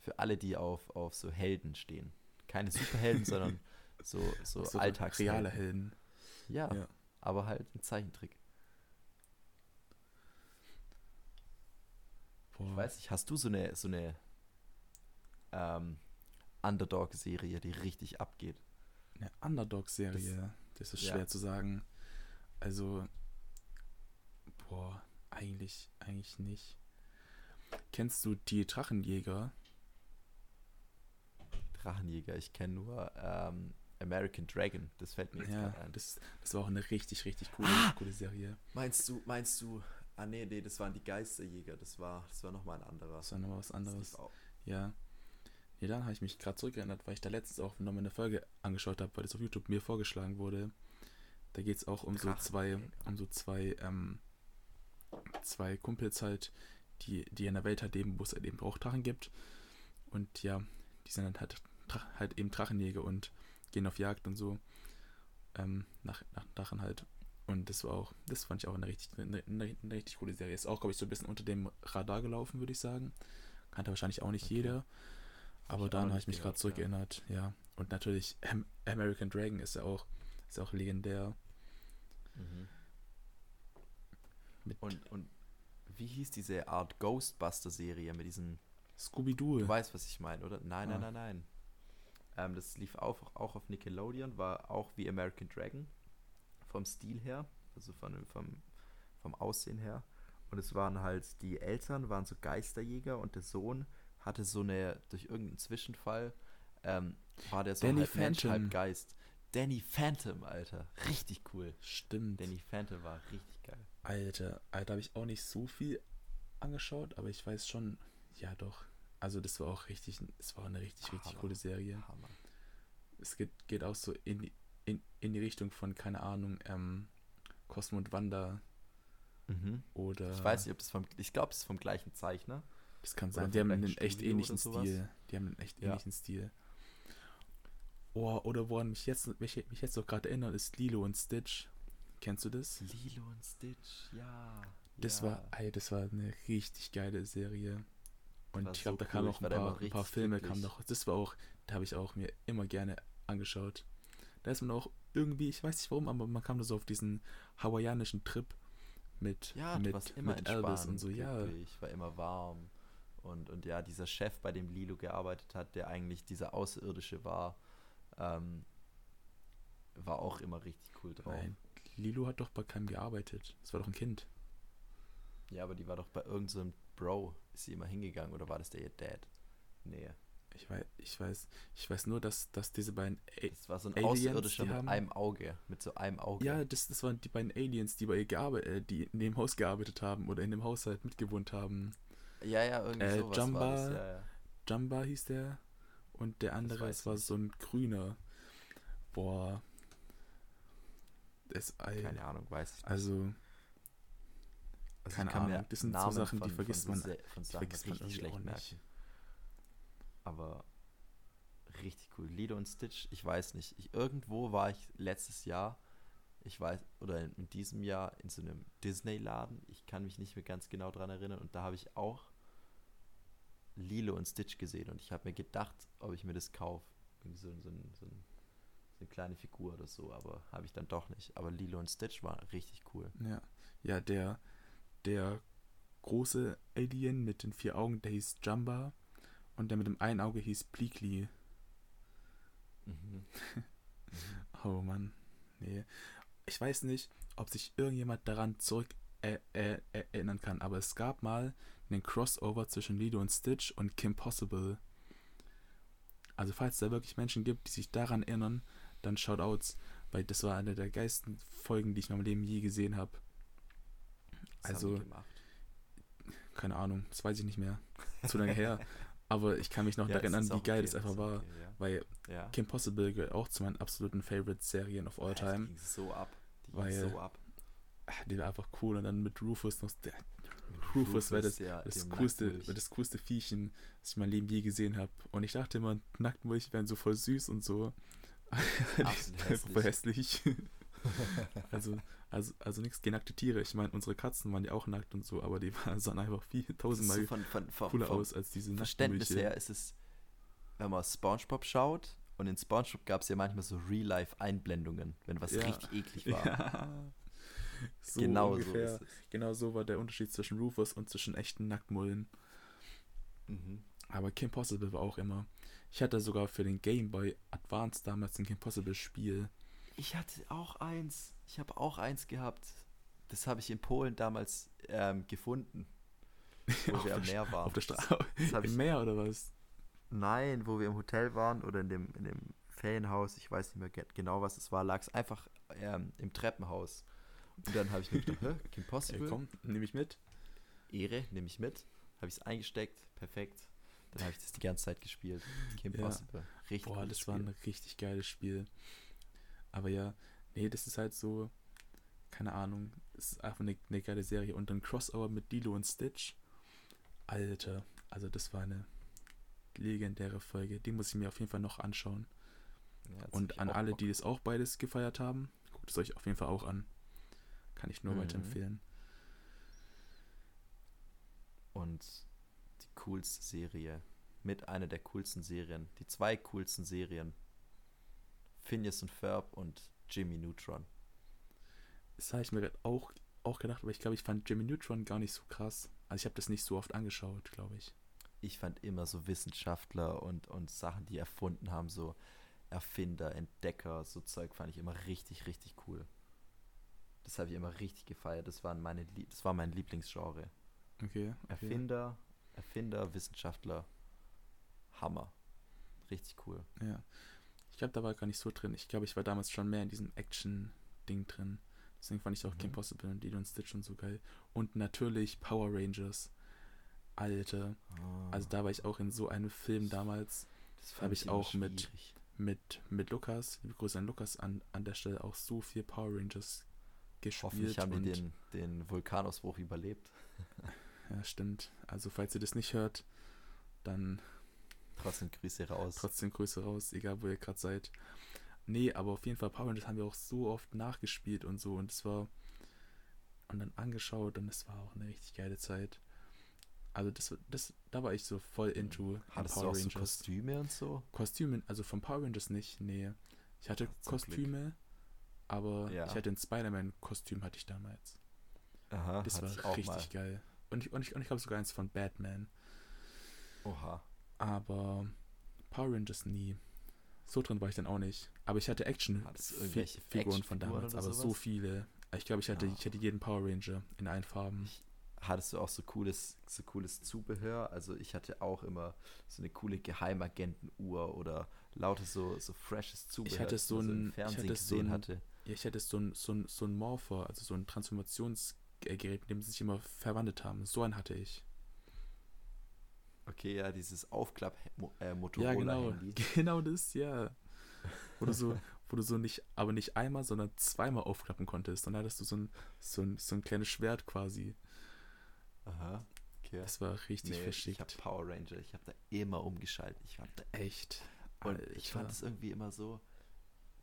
Für alle, die auf, auf so Helden stehen. Keine Superhelden, sondern so, so, So Alltagshelden. reale Helden. Ja, Ja. aber halt ein Zeichentrick. Boah. Ich weiß nicht, hast du so eine, so eine ähm, Underdog-Serie, die richtig abgeht? Eine Underdog-Serie. Das, ist ja. schwer zu sagen. Also, boah, eigentlich, eigentlich nicht. Kennst du die Drachenjäger? Drachenjäger, ich kenne nur ähm, American Dragon. Das fällt mir jetzt Ja, ein. das, das war auch eine richtig, richtig coole, Ah! coole Serie. Meinst du, meinst du, ah nee, nee, das waren die Geisterjäger, das war, das war nochmal ein anderer. Das war nochmal was anderes. Ja. Ja, dann habe ich mich gerade zurückerinnert, weil ich da letztens auch nochmal eine Folge angeschaut habe, weil das auf YouTube mir vorgeschlagen wurde. Da geht es auch um so zwei, um so zwei, ähm, zwei Kumpels halt, die, die in der Welt halt leben, wo es halt eben auch Drachen gibt. Und ja, die sind dann halt, halt eben Drachenjäger und gehen auf Jagd und so. Ähm, nach, nach Drachen halt. Und das war auch, das fand ich auch eine richtig, eine, eine, eine richtig coole Serie. Ist auch, glaube ich, so ein bisschen unter dem Radar gelaufen, würde ich sagen. Kannte wahrscheinlich auch nicht Okay. jeder. Aber dann noch habe ich mich gerade gehört, ja. zurückerinnert, ja. Und natürlich Am American Dragon ist ja auch, ist ja auch legendär. Mhm. Und, und wie hieß diese Art Ghostbuster-Serie mit diesen Scooby-Doo. Du weißt, was ich meine, oder? Nein, nein, Ah. nein, nein. Ähm, das lief auch, auch auf Nickelodeon, war auch wie American Dragon. Vom Stil her, also von, vom, vom Aussehen her. Und es waren halt, die Eltern waren so Geisterjäger und der Sohn hatte so eine, durch irgendeinen Zwischenfall, ähm, war der so Danny halb Mensch, Phantom. halb Geist. Danny Phantom, Alter. Richtig cool. Stimmt. Danny Phantom war richtig geil. Alter, Alter, habe ich auch nicht so viel angeschaut, aber ich weiß schon, ja doch. Also das war auch richtig, es war eine richtig, richtig Hammer. coole Serie. Hammer. Es geht, geht auch so in die, in, in die Richtung von, keine Ahnung, ähm, Cosmo und Wanda Mhm. oder. Ich weiß nicht, ob das vom. Ich glaube, es ist vom gleichen Zeichner. Das kann sein. Die haben einen echt ähnlichen. Stil. Die haben einen echt Ja. ähnlichen Stil. Oh, oder woran mich jetzt, mich, mich jetzt auch gerade erinnert, ist Lilo und Stitch. Kennst du das? Lilo und Stitch, ja. Das ja. war, ey, das war eine richtig geile Serie. Und ich glaube, so da kamen cool. auch Ich ein paar, ein paar Filme kamen noch. Das war auch, da habe ich auch mir immer gerne angeschaut. Da ist man auch irgendwie, ich weiß nicht warum, aber man kam da so auf diesen hawaiianischen Trip mit, Ja, mit, mit Elvis und so, ja. glücklich, war immer warm. Und, und ja, dieser Chef, bei dem Lilo gearbeitet hat, der eigentlich dieser Außerirdische war, ähm, war auch immer richtig cool drauf. Nein, Lilo hat doch bei keinem gearbeitet. Das war doch ein Kind. Ja, aber die war doch bei irgendeinem so Bro, ist sie immer hingegangen oder war das der ihr Dad? Nee, Ich weiß, ich weiß, ich weiß nur, dass, dass diese beiden. A das war so ein Aliens, Außerirdischer die mit haben- einem Auge, mit so einem Auge. ja, das, das waren die beiden Aliens, die bei ihr gearbeitet, äh, die in dem Haus gearbeitet haben oder in dem Haushalt mitgewohnt haben. ja, ja irgendwie Äh, sowas Jumba, war das, ja, ja. Jumba hieß der und der andere, es war ich. so ein grüner. Boah. Das, ey, Keine Ahnung, weiß ich nicht. also, Also keine Ahnung, das sind so Namen Sachen, die von- vergisst von man- so Se- von die Sachen vergisst man irgendwie auch schlecht nicht. merken. Aber richtig cool. Lilo und Stitch, ich weiß nicht. Ich, irgendwo war ich letztes Jahr, ich weiß, oder in, in diesem Jahr in so einem Disney-Laden. Ich kann mich nicht mehr ganz genau dran erinnern. Und da habe ich auch Lilo und Stitch gesehen. Und ich habe mir gedacht, ob ich mir das kaufe. Irgendwie so, so, so, so eine kleine Figur oder so. Aber habe ich dann doch nicht. Aber Lilo und Stitch war richtig cool. ja. Ja, der, der große Alien mit den vier Augen, der hieß Jumba und der mit dem einen Auge hieß Bleakly. Mhm. Oh Mann, nee. Ich weiß nicht, ob sich irgendjemand daran zurück äh, äh, erinnern kann, aber es gab mal einen Crossover zwischen Lilo und Stitch und Kim Possible. Also falls es da wirklich Menschen gibt, die sich daran erinnern, dann Shoutouts, weil das war eine der geilsten Folgen, die ich in meinem Leben je gesehen habe. Also-? Keine Ahnung, das weiß ich nicht mehr. Zu lange her. Aber ich kann mich noch Ja, erinnern, wie geil okay, das einfach war. okay, ja. Weil Ja. Kim Possible gehört auch zu meinen absoluten Favorite-Serien of all Ja, Die time. ging so ab. Die Weil- ging so ab. Ah, Die war einfach cool. Und dann mit Rufus noch. Der, Rufus war das, ja, das, coolste, war das coolste Viechchen, das ich in meinem Leben je gesehen habe. Und ich dachte immer, Nacktmilch wären so voll süß und so. Absolut hässlich. also, also, also nichts gegen nackte Tiere. Ich meine, unsere Katzen waren ja auch nackt und so, aber die sahen einfach viel tausendmal so von, von, von, cooler aus als diese Verständnis her ist es, wenn man Spongebob schaut, und in Spongebob gab es ja manchmal so Real-Life-Einblendungen, wenn was Ja. richtig eklig war. Ja. So genau ungefähr. so ist es. Genau so war der Unterschied zwischen Rufus und zwischen echten Nacktmullen. Mhm. Aber Kim Possible war auch immer. Ich hatte sogar für den Game Boy Advance damals ein Kim Possible Spiel. Ich hatte auch eins. Ich habe auch eins gehabt. Das habe ich in Polen damals ähm, gefunden, wo wir am Meer waren. auf der Straße. Im Meer oder was? Nein, wo wir im Hotel waren oder in dem, in dem Ferienhaus, ich weiß nicht mehr ge- genau, was es war, lag es einfach ähm, im Treppenhaus. Und dann habe ich mir gedacht, hä, Kim Ey, Possible, komm, nehme ich mit. Ehre, nehme ich mit. Habe ich es eingesteckt, perfekt. Dann habe ich das die ganze Zeit gespielt. Kim Ja. Possible. Richtig Boah, das war ein richtig geiles Spiel. Aber ja, nee, das ist halt so, keine Ahnung, es ist einfach eine, eine geile Serie. Und dann Crossover mit Lilo und Stitch. Alter, also das war eine legendäre Folge. Die muss ich mir auf jeden Fall noch anschauen. Ja, Und an alle, die das auch beides gefeiert haben, guckt es euch auf jeden Fall auch an. Kann ich nur Mhm. weiterempfehlen. Und die coolste Serie. Mit einer der coolsten Serien. Die zwei coolsten Serien. Phineas und Ferb und Jimmy Neutron. Das habe ich mir auch, auch gedacht, aber ich glaube, ich fand Jimmy Neutron gar nicht so krass. Also ich habe das nicht so oft angeschaut, glaube ich. Ich fand immer so Wissenschaftler und, und Sachen, die erfunden haben, so Erfinder, Entdecker, so Zeug fand ich immer richtig, richtig cool. Das habe ich immer richtig gefeiert. Das, waren meine, das war mein Lieblingsgenre. Okay. okay. Erfinder, Erfinder, Wissenschaftler. Hammer. Richtig cool. Ja. Ich glaube, da war gar nicht so drin. Ich glaube, ich war damals schon mehr in diesem Action-Ding drin. Deswegen fand ich auch Mhm. Kim Possible und Lilo und Stitch schon so geil. Und natürlich Power Rangers. Alter. Ah, Also da war ich auch in so einem Film damals das hab fand ich auch mit- schwierig. mit, mit Lukas, liebe Grüße an Lukas, an, an der Stelle auch so viel Power Rangers gespielt. Hoffentlich haben die und, den, den Vulkanausbruch überlebt. Ja, stimmt. Also falls ihr das nicht hört, dann Trotzdem Grüße raus. trotzdem Grüße raus, egal wo ihr gerade seid. Nee, aber auf jeden Fall Power Rangers haben wir auch so oft nachgespielt und so und es war und dann angeschaut und es war auch eine richtig geile Zeit. Also das, das da war ich so voll into an Hattest Power du auch so Rangers. Kostüme und so? Kostüme, also von Power Rangers nicht, nee. Ich hatte Ach, Kostüme, aber Ja. ich hatte ein Spider-Man-Kostüm hatte ich damals. Aha, Das war richtig mal. geil. Und ich, und ich, und ich habe sogar eins von Batman. Oha. Aber Power Rangers nie. So drin war ich dann auch nicht. Aber ich hatte Action-Figuren von damals, aber so sowas? viele. Ich glaube, ich hatte, Ja. ich hatte jeden Power Ranger in allen Farben. Hattest du auch so cooles, so cooles Zubehör? Also ich hatte auch immer so eine coole Geheimagentenuhr oder lauter so, so freshes Zubehör, hatte das so so ein- ich hatte so gesehen ein- hatte. Ja, ich hatte so ein, so ein, so ein Morpher, also so ein Transformationsgerät, mit dem sie sich immer verwandelt haben. So einen hatte ich. Okay, ja, dieses Ja, genau. Aufklapp-Motorola-Handy. Genau das, ja. Wo du so, wo du so nicht, aber nicht einmal, sondern zweimal aufklappen konntest. Und dann hattest du so ein, so ein, so ein kleines Schwert quasi. Aha, okay. Das war richtig Nee, ich verschickt. habe Power Ranger, ich habe da immer umgeschaltet. Ich fand Echt. Und ich fand Alter. es irgendwie immer so,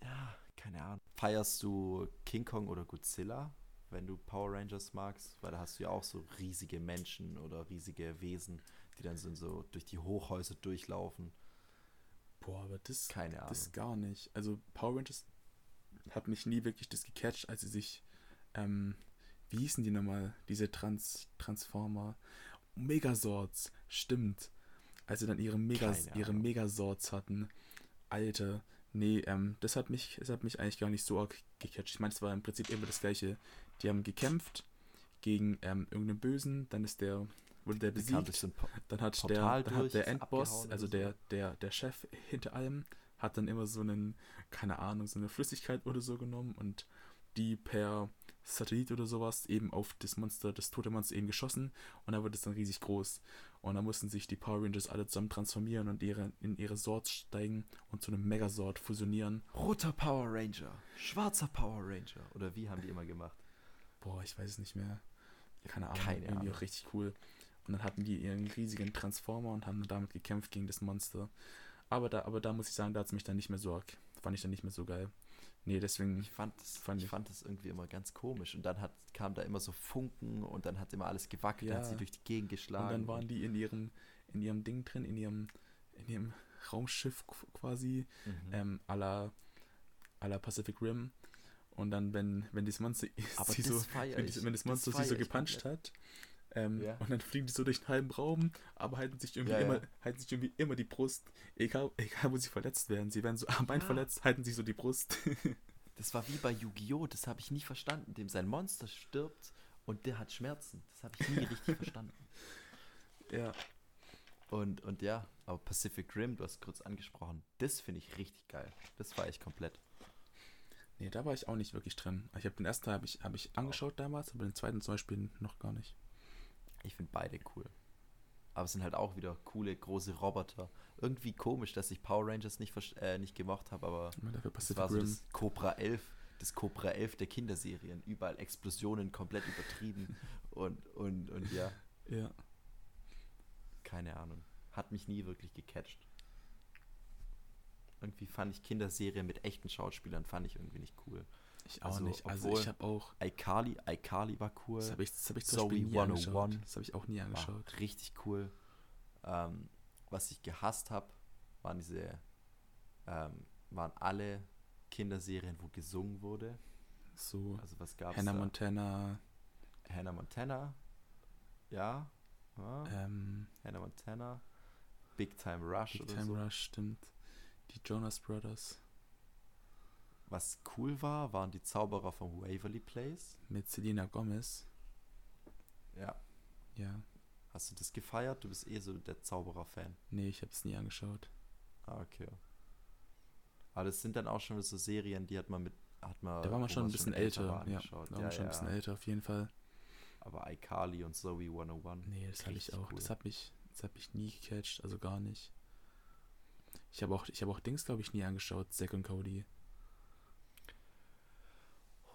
ja, keine Ahnung. Feierst du King Kong oder Godzilla, wenn du Power Rangers magst? Weil da hast du ja auch so riesige Menschen oder riesige Wesen, die dann so, so durch die Hochhäuser durchlaufen. Boah, aber das, Keine Ahnung. das gar nicht. Also Power Rangers hat mich nie wirklich das gecatcht, als sie sich, ähm, wie hießen die nochmal? Diese Trans Transformer. Megasorts, stimmt. Als sie dann ihre, Megas ihre. Megasorts hatten. Alter, nee, ähm, das hat mich, das hat mich eigentlich gar nicht so arg gecatcht. Ich meine, es war im Prinzip immer das gleiche. Die haben gekämpft gegen ähm, irgendeinen Bösen, dann ist der, wurde der besiegt. so Dann hat Portal der, dann durch, hat der Endboss, also der, der, der Chef hinter allem, hat dann immer so einen, keine Ahnung, so eine Flüssigkeit oder so genommen und die per Satellit oder sowas eben auf das Monster, das tote Monster eben geschossen und dann wird es dann riesig groß. Und dann mussten sich die Power Rangers alle zusammen transformieren und ihre, in ihre Swords steigen und zu einem Megasword fusionieren. Roter Power Ranger, schwarzer Power Ranger. Oder wie haben die immer gemacht? Boah, ich weiß es nicht mehr. Keine Ahnung, Keine irgendwie Ahnung. auch richtig cool. Und dann hatten die ihren riesigen Transformer und haben damit gekämpft gegen das Monster. Aber da, aber da muss ich sagen, da hat es mich dann nicht mehr so. Fand ich dann nicht mehr so geil. Nee, deswegen. Ich fand das, Fand ich ich- fand das irgendwie immer ganz komisch. Und dann hat, kam da immer so Funken und dann hat immer alles gewackelt, dann hat Ja. sie durch die Gegend geschlagen. Und dann waren die in ihrem, in ihrem Ding drin, in ihrem, in ihrem Raumschiff qu- quasi, Mhm. ähm, à la, à la Pacific Rim. Und dann, wenn, wenn das Monster sie das so, wenn, die, wenn das Das Monster sie feier so gepuncht hat, ähm, Ja. und dann fliegen die so durch den halben Raum, aber halten sich irgendwie Ja, ja. immer, halten sich irgendwie immer die Brust, egal, egal wo sie verletzt werden. Sie werden so am Bein Ja. verletzt, halten sich so die Brust. Das war wie bei Yu-Gi-Oh! Das habe ich nie verstanden. Dem sein Monster stirbt und der hat Schmerzen. Das habe ich nie richtig verstanden. ja. Und, und ja, aber Pacific Rim, du hast kurz angesprochen, das finde ich richtig geil. Das war ich komplett. Nee, da war ich auch nicht wirklich drin. Ich habe den ersten Teil habe ich, hab ich angeschaut damals, aber den zweiten zum Beispiel noch gar nicht. Ich finde beide cool. Aber es sind halt auch wieder coole, große Roboter. Irgendwie komisch, dass ich Power Rangers nicht, äh, nicht gemacht habe, aber das war so das Cobra 11, das Cobra 11 der Kinderserien. Überall Explosionen, komplett übertrieben. und, und, und ja, Ja. keine Ahnung. Hat mich nie wirklich gecatcht. Irgendwie fand ich Kinderserien mit echten Schauspielern, fand ich irgendwie nicht cool. Ich auch Also, nicht. Also ich habe auch, iCarly, iCarly war cool. das habe ich, das hab ich zum Zoe Beispiel nie 101. angeschaut. Das habe ich auch nie war angeschaut. richtig cool. Ähm, was ich gehasst habe, waren diese, ähm, waren alle Kinderserien, wo gesungen wurde. So Also was gab es Hannah da? Montana, Hannah Montana. Ja. ja. ähm, Hannah Montana. Big Time Rush Big Time so. Rush, stimmt. Die Jonas Brothers Was cool war, waren die Zauberer vom Waverly Place. mit Selena Gomez. Ja. Ja, Hast du das gefeiert? Du bist eh so der Zauberer-Fan. nee, ich habe es nie angeschaut. Ah, okay. Aber das sind dann auch schon so Serien, die hat man mit, hat man. Da war man schon ein bisschen älter älter. Ja, da war man schon ein bisschen älter auf jeden Fall. Aber iCarly und Zoe 101. Nee, das habe ich auch. cool. Das hat mich, das hat mich nie gecatcht, also gar nicht. Ich habe auch, ich habe auch Dings, glaube ich, nie angeschaut, Zack und Cody.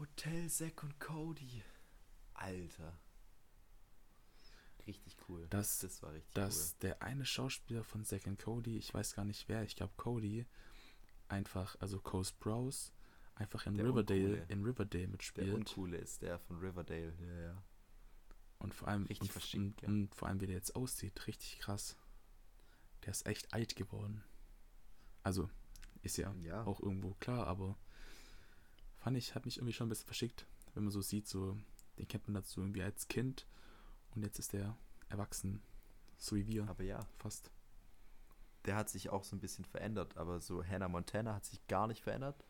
Hotel Zack und Cody. Alter. Richtig cool. Das- das war richtig Dass der eine Schauspieler von Zack und Cody, ich weiß gar nicht wer, ich glaube Cody, einfach, also Cole Sprouse, einfach in Der Riverdale, Uncoole. in Riverdale cool. Der mitspielt. Uncoole ist der von Riverdale. Ja, ja. Und vor allem, Richtig und, gell? und vor allem, wie der jetzt aussieht, richtig krass. Der ist echt alt geworden. Also, ist ja Ja. auch irgendwo klar, aber fand ich, hat mich irgendwie schon ein bisschen verschickt, wenn man so sieht, so, den kennt man dazu irgendwie als Kind und jetzt ist der erwachsen, so wie wir, Aber ja, fast. der hat sich auch so ein bisschen verändert. Aber so Hannah Montana hat sich gar nicht verändert.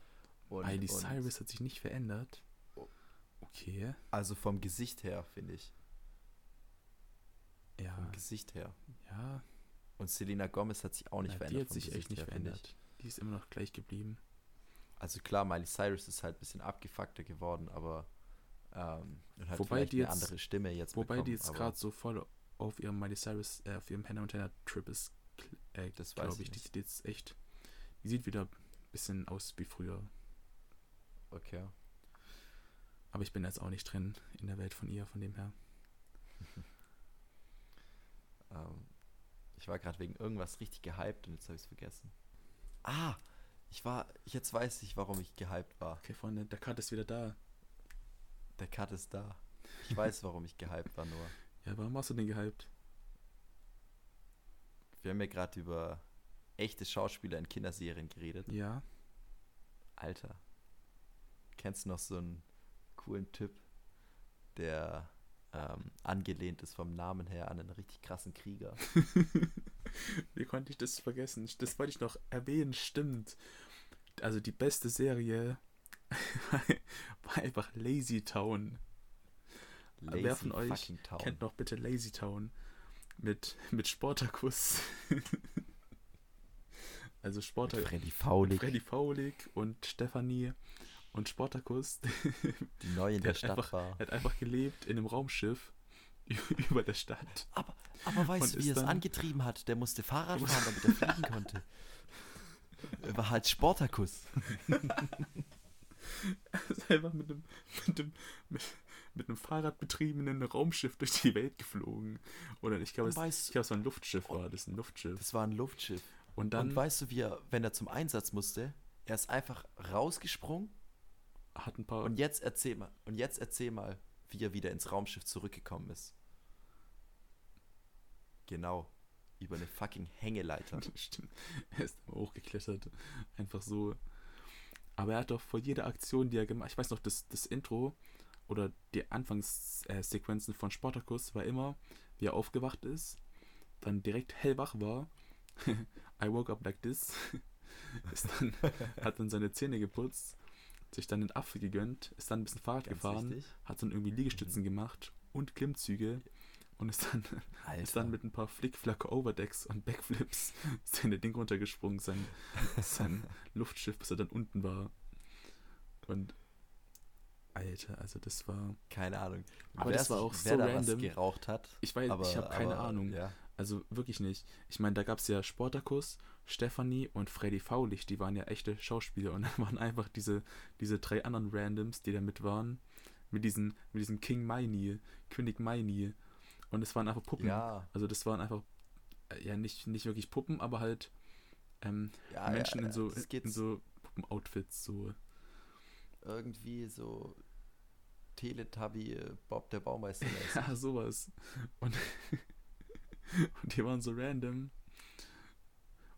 Und, Miley Cyrus hat sich nicht verändert. Oh. Okay, Also vom Gesicht her, finde ich. ja, Vom Gesicht her. ja, Und Selena Gomez hat sich auch nicht na, verändert. die hat sich Gesicht echt nicht her, verändert. Die ist immer noch gleich geblieben. Also klar, Miley Cyrus ist halt ein bisschen abgefuckter geworden, aber ähm, hat Wobei die eine jetzt- andere Stimme jetzt Wobei bekommen, die jetzt gerade so voll auf ihrem Miley Cyrus, äh, auf ihrem Hannah Montana Trip ist, äh, Das weiß glaube ich ich. Die sieht jetzt echt, die sieht wieder ein bisschen aus wie früher. Okay. Aber ich bin jetzt auch nicht drin in der Welt von ihr, von dem her. Ähm, ich war gerade wegen irgendwas richtig gehypt und jetzt habe ich es vergessen. Ah, ich war, jetzt weiß ich, warum ich gehypt war. Okay, Freunde, der Cut ist wieder da. Der Cut ist da. Ich weiß, warum ich gehypt war, nur. Ja, warum hast du den gehypt? Wir haben ja gerade über echte Schauspieler in Kinderserien geredet. Ja, Alter. Kennst du noch so einen coolen Typ, der ähm, angelehnt ist vom Namen her an einen richtig krassen Krieger? wie konnte ich das vergessen? Das wollte ich noch erwähnen, stimmt. Also die beste Serie war einfach Lazy Town. Wer von euch. Kennt noch bitte Lazy Town mit, mit Sportakus. also Sportakus. Freddy Faulig, Freddy Faulig und Stefanie und Sportakus. die neu in Der Stadt einfach- war. Er hat einfach gelebt in einem Raumschiff über der Stadt. Aber, aber weißt du, wie er es angetrieben hat? Der musste Fahrrad fahren, damit er fliegen konnte. Er war halt Sportakus. Er ist einfach mit einem, mit einem, mit, mit einem fahrradbetriebenen Raumschiff durch die Welt geflogen. Oder ich glaube, es, ich glaube, es war ein Luftschiff, war das ein Luftschiff. Das war ein Luftschiff. Und dann Und weißt du, wie er, wenn er zum Einsatz musste, er ist einfach rausgesprungen hat ein paar und jetzt erzähl mal, und jetzt erzähl mal, wie er wieder ins Raumschiff zurückgekommen ist. Genau. Über eine fucking Hängeleiter. Stimmt. Er ist immer hochgeklettert. Einfach so. Aber er hat doch vor jeder Aktion, die er gemacht hat, ich weiß noch, das, das Intro oder die Anfangssequenzen von Spartacus war immer, wie er aufgewacht ist, dann direkt hellwach war. I woke up like this. ist dann, hat dann seine Zähne geputzt, sich dann den Apfel gegönnt, ist dann ein bisschen Fahrrad Ganz gefahren, wichtig. hat dann irgendwie Liegestützen gemacht und Klimmzüge und ist dann ist dann mit ein paar Flickflack-Overdecks und Backflips seine Ding runtergesprungen, sein, sein Luftschiff, bis er dann unten war. Und Alter, also das war. Keine Ahnung. Aber das war auch wer so da random. was geraucht hat. Ich weiß, aber, ich habe keine aber, Ahnung. Ja. Also wirklich nicht. Ich meine, da gab es ja Sportakus, Stefanie und Freddy Faulig, die waren ja echte Schauspieler und dann waren einfach diese, diese drei anderen Randoms, die da mit waren, mit diesen, mit diesem King Maini, König Maini. Und es waren einfach Puppen. Ja, Also das waren einfach, äh, ja nicht, nicht wirklich Puppen, aber halt ähm, ja, Menschen ja, in so, in so Puppen-Outfits, so. irgendwie so Teletubby äh, Bob der Baumeister. Ja, sowas. Und, und die waren so random.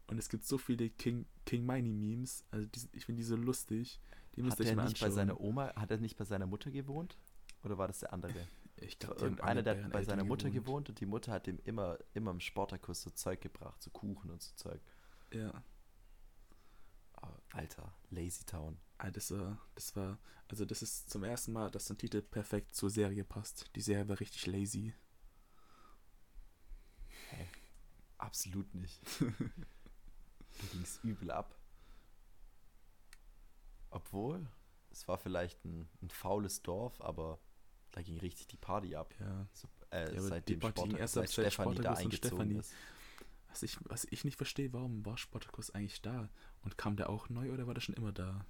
Und es gibt so viele King, King Miney Memes. Also die, ich finde die so lustig. Die müsst Hat ihr euch er mal nicht bei seiner Oma, hat er nicht bei seiner Mutter gewohnt? Oder war das der andere? ich glaube, Irgendeiner, alle der hat bei seiner Mutter gewohnt. und die Mutter hat ihm immer, immer im Sportakus so Zeug gebracht, so Kuchen und so Zeug. Ja. Aber, Alter, Lazy Town. Ah, das war, das war, also das ist zum ersten Mal, dass ein Titel perfekt zur Serie passt. Die Serie war richtig lazy. Absolut nicht. da ging es übel ab. Obwohl, es war vielleicht ein, ein faules Dorf, aber da ging richtig die Party ab. Ja. So, äh, Ja, aber seitdem die Party ging Sport, erst seit seit Stefanie da eingezogen Stefanie. ist. Was ich, was ich nicht verstehe, warum war Spartacus eigentlich da? Und kam der auch neu oder war der schon immer da?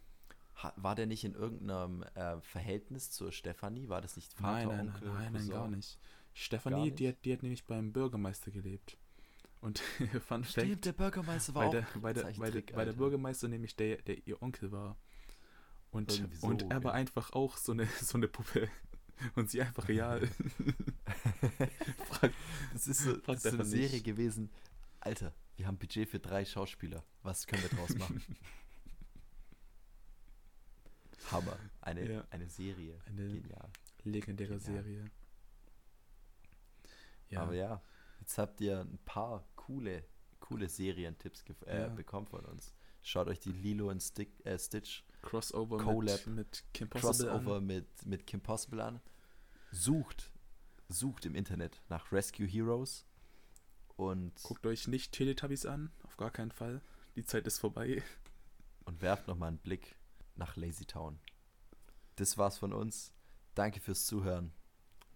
Ha, war der nicht in irgendeinem äh, Verhältnis zur Stefanie? War das nicht Vater, nein, nein, Onkel, nein, nein, nein, gar nicht. Stefanie, Die, hat, die hat nämlich beim Bürgermeister gelebt. Und Fun Stimmt, Fact, der Bürgermeister war auch der, ein weil, der, weil, der, weil der. Bürgermeister nämlich der, der ihr Onkel war. Und, so, und er war einfach auch so eine, so eine Puppe. Und sie einfach real. Frag, Das ist so, das ist eine Serie nicht. gewesen. Alter, wir haben Budget für drei Schauspieler. Was können wir draus machen? Hammer. Eine, Ja. eine Serie. Eine Genial. legendäre Genial. Serie. Ja, Aber ja, jetzt habt ihr ein paar coole, coole Serientipps äh, Ja. bekommen von uns. Schaut euch die Lilo und Stick, äh, Stitch Crossover Collab, mit, mit Kim Possible Crossover an. mit, mit Kim Possible an. Sucht, sucht im Internet nach Rescue Heroes und, Guckt euch nicht Teletubbies an, auf gar keinen Fall. Die Zeit ist vorbei. und werft nochmal einen Blick nach Lazy Town. Das war's von uns. Danke fürs Zuhören.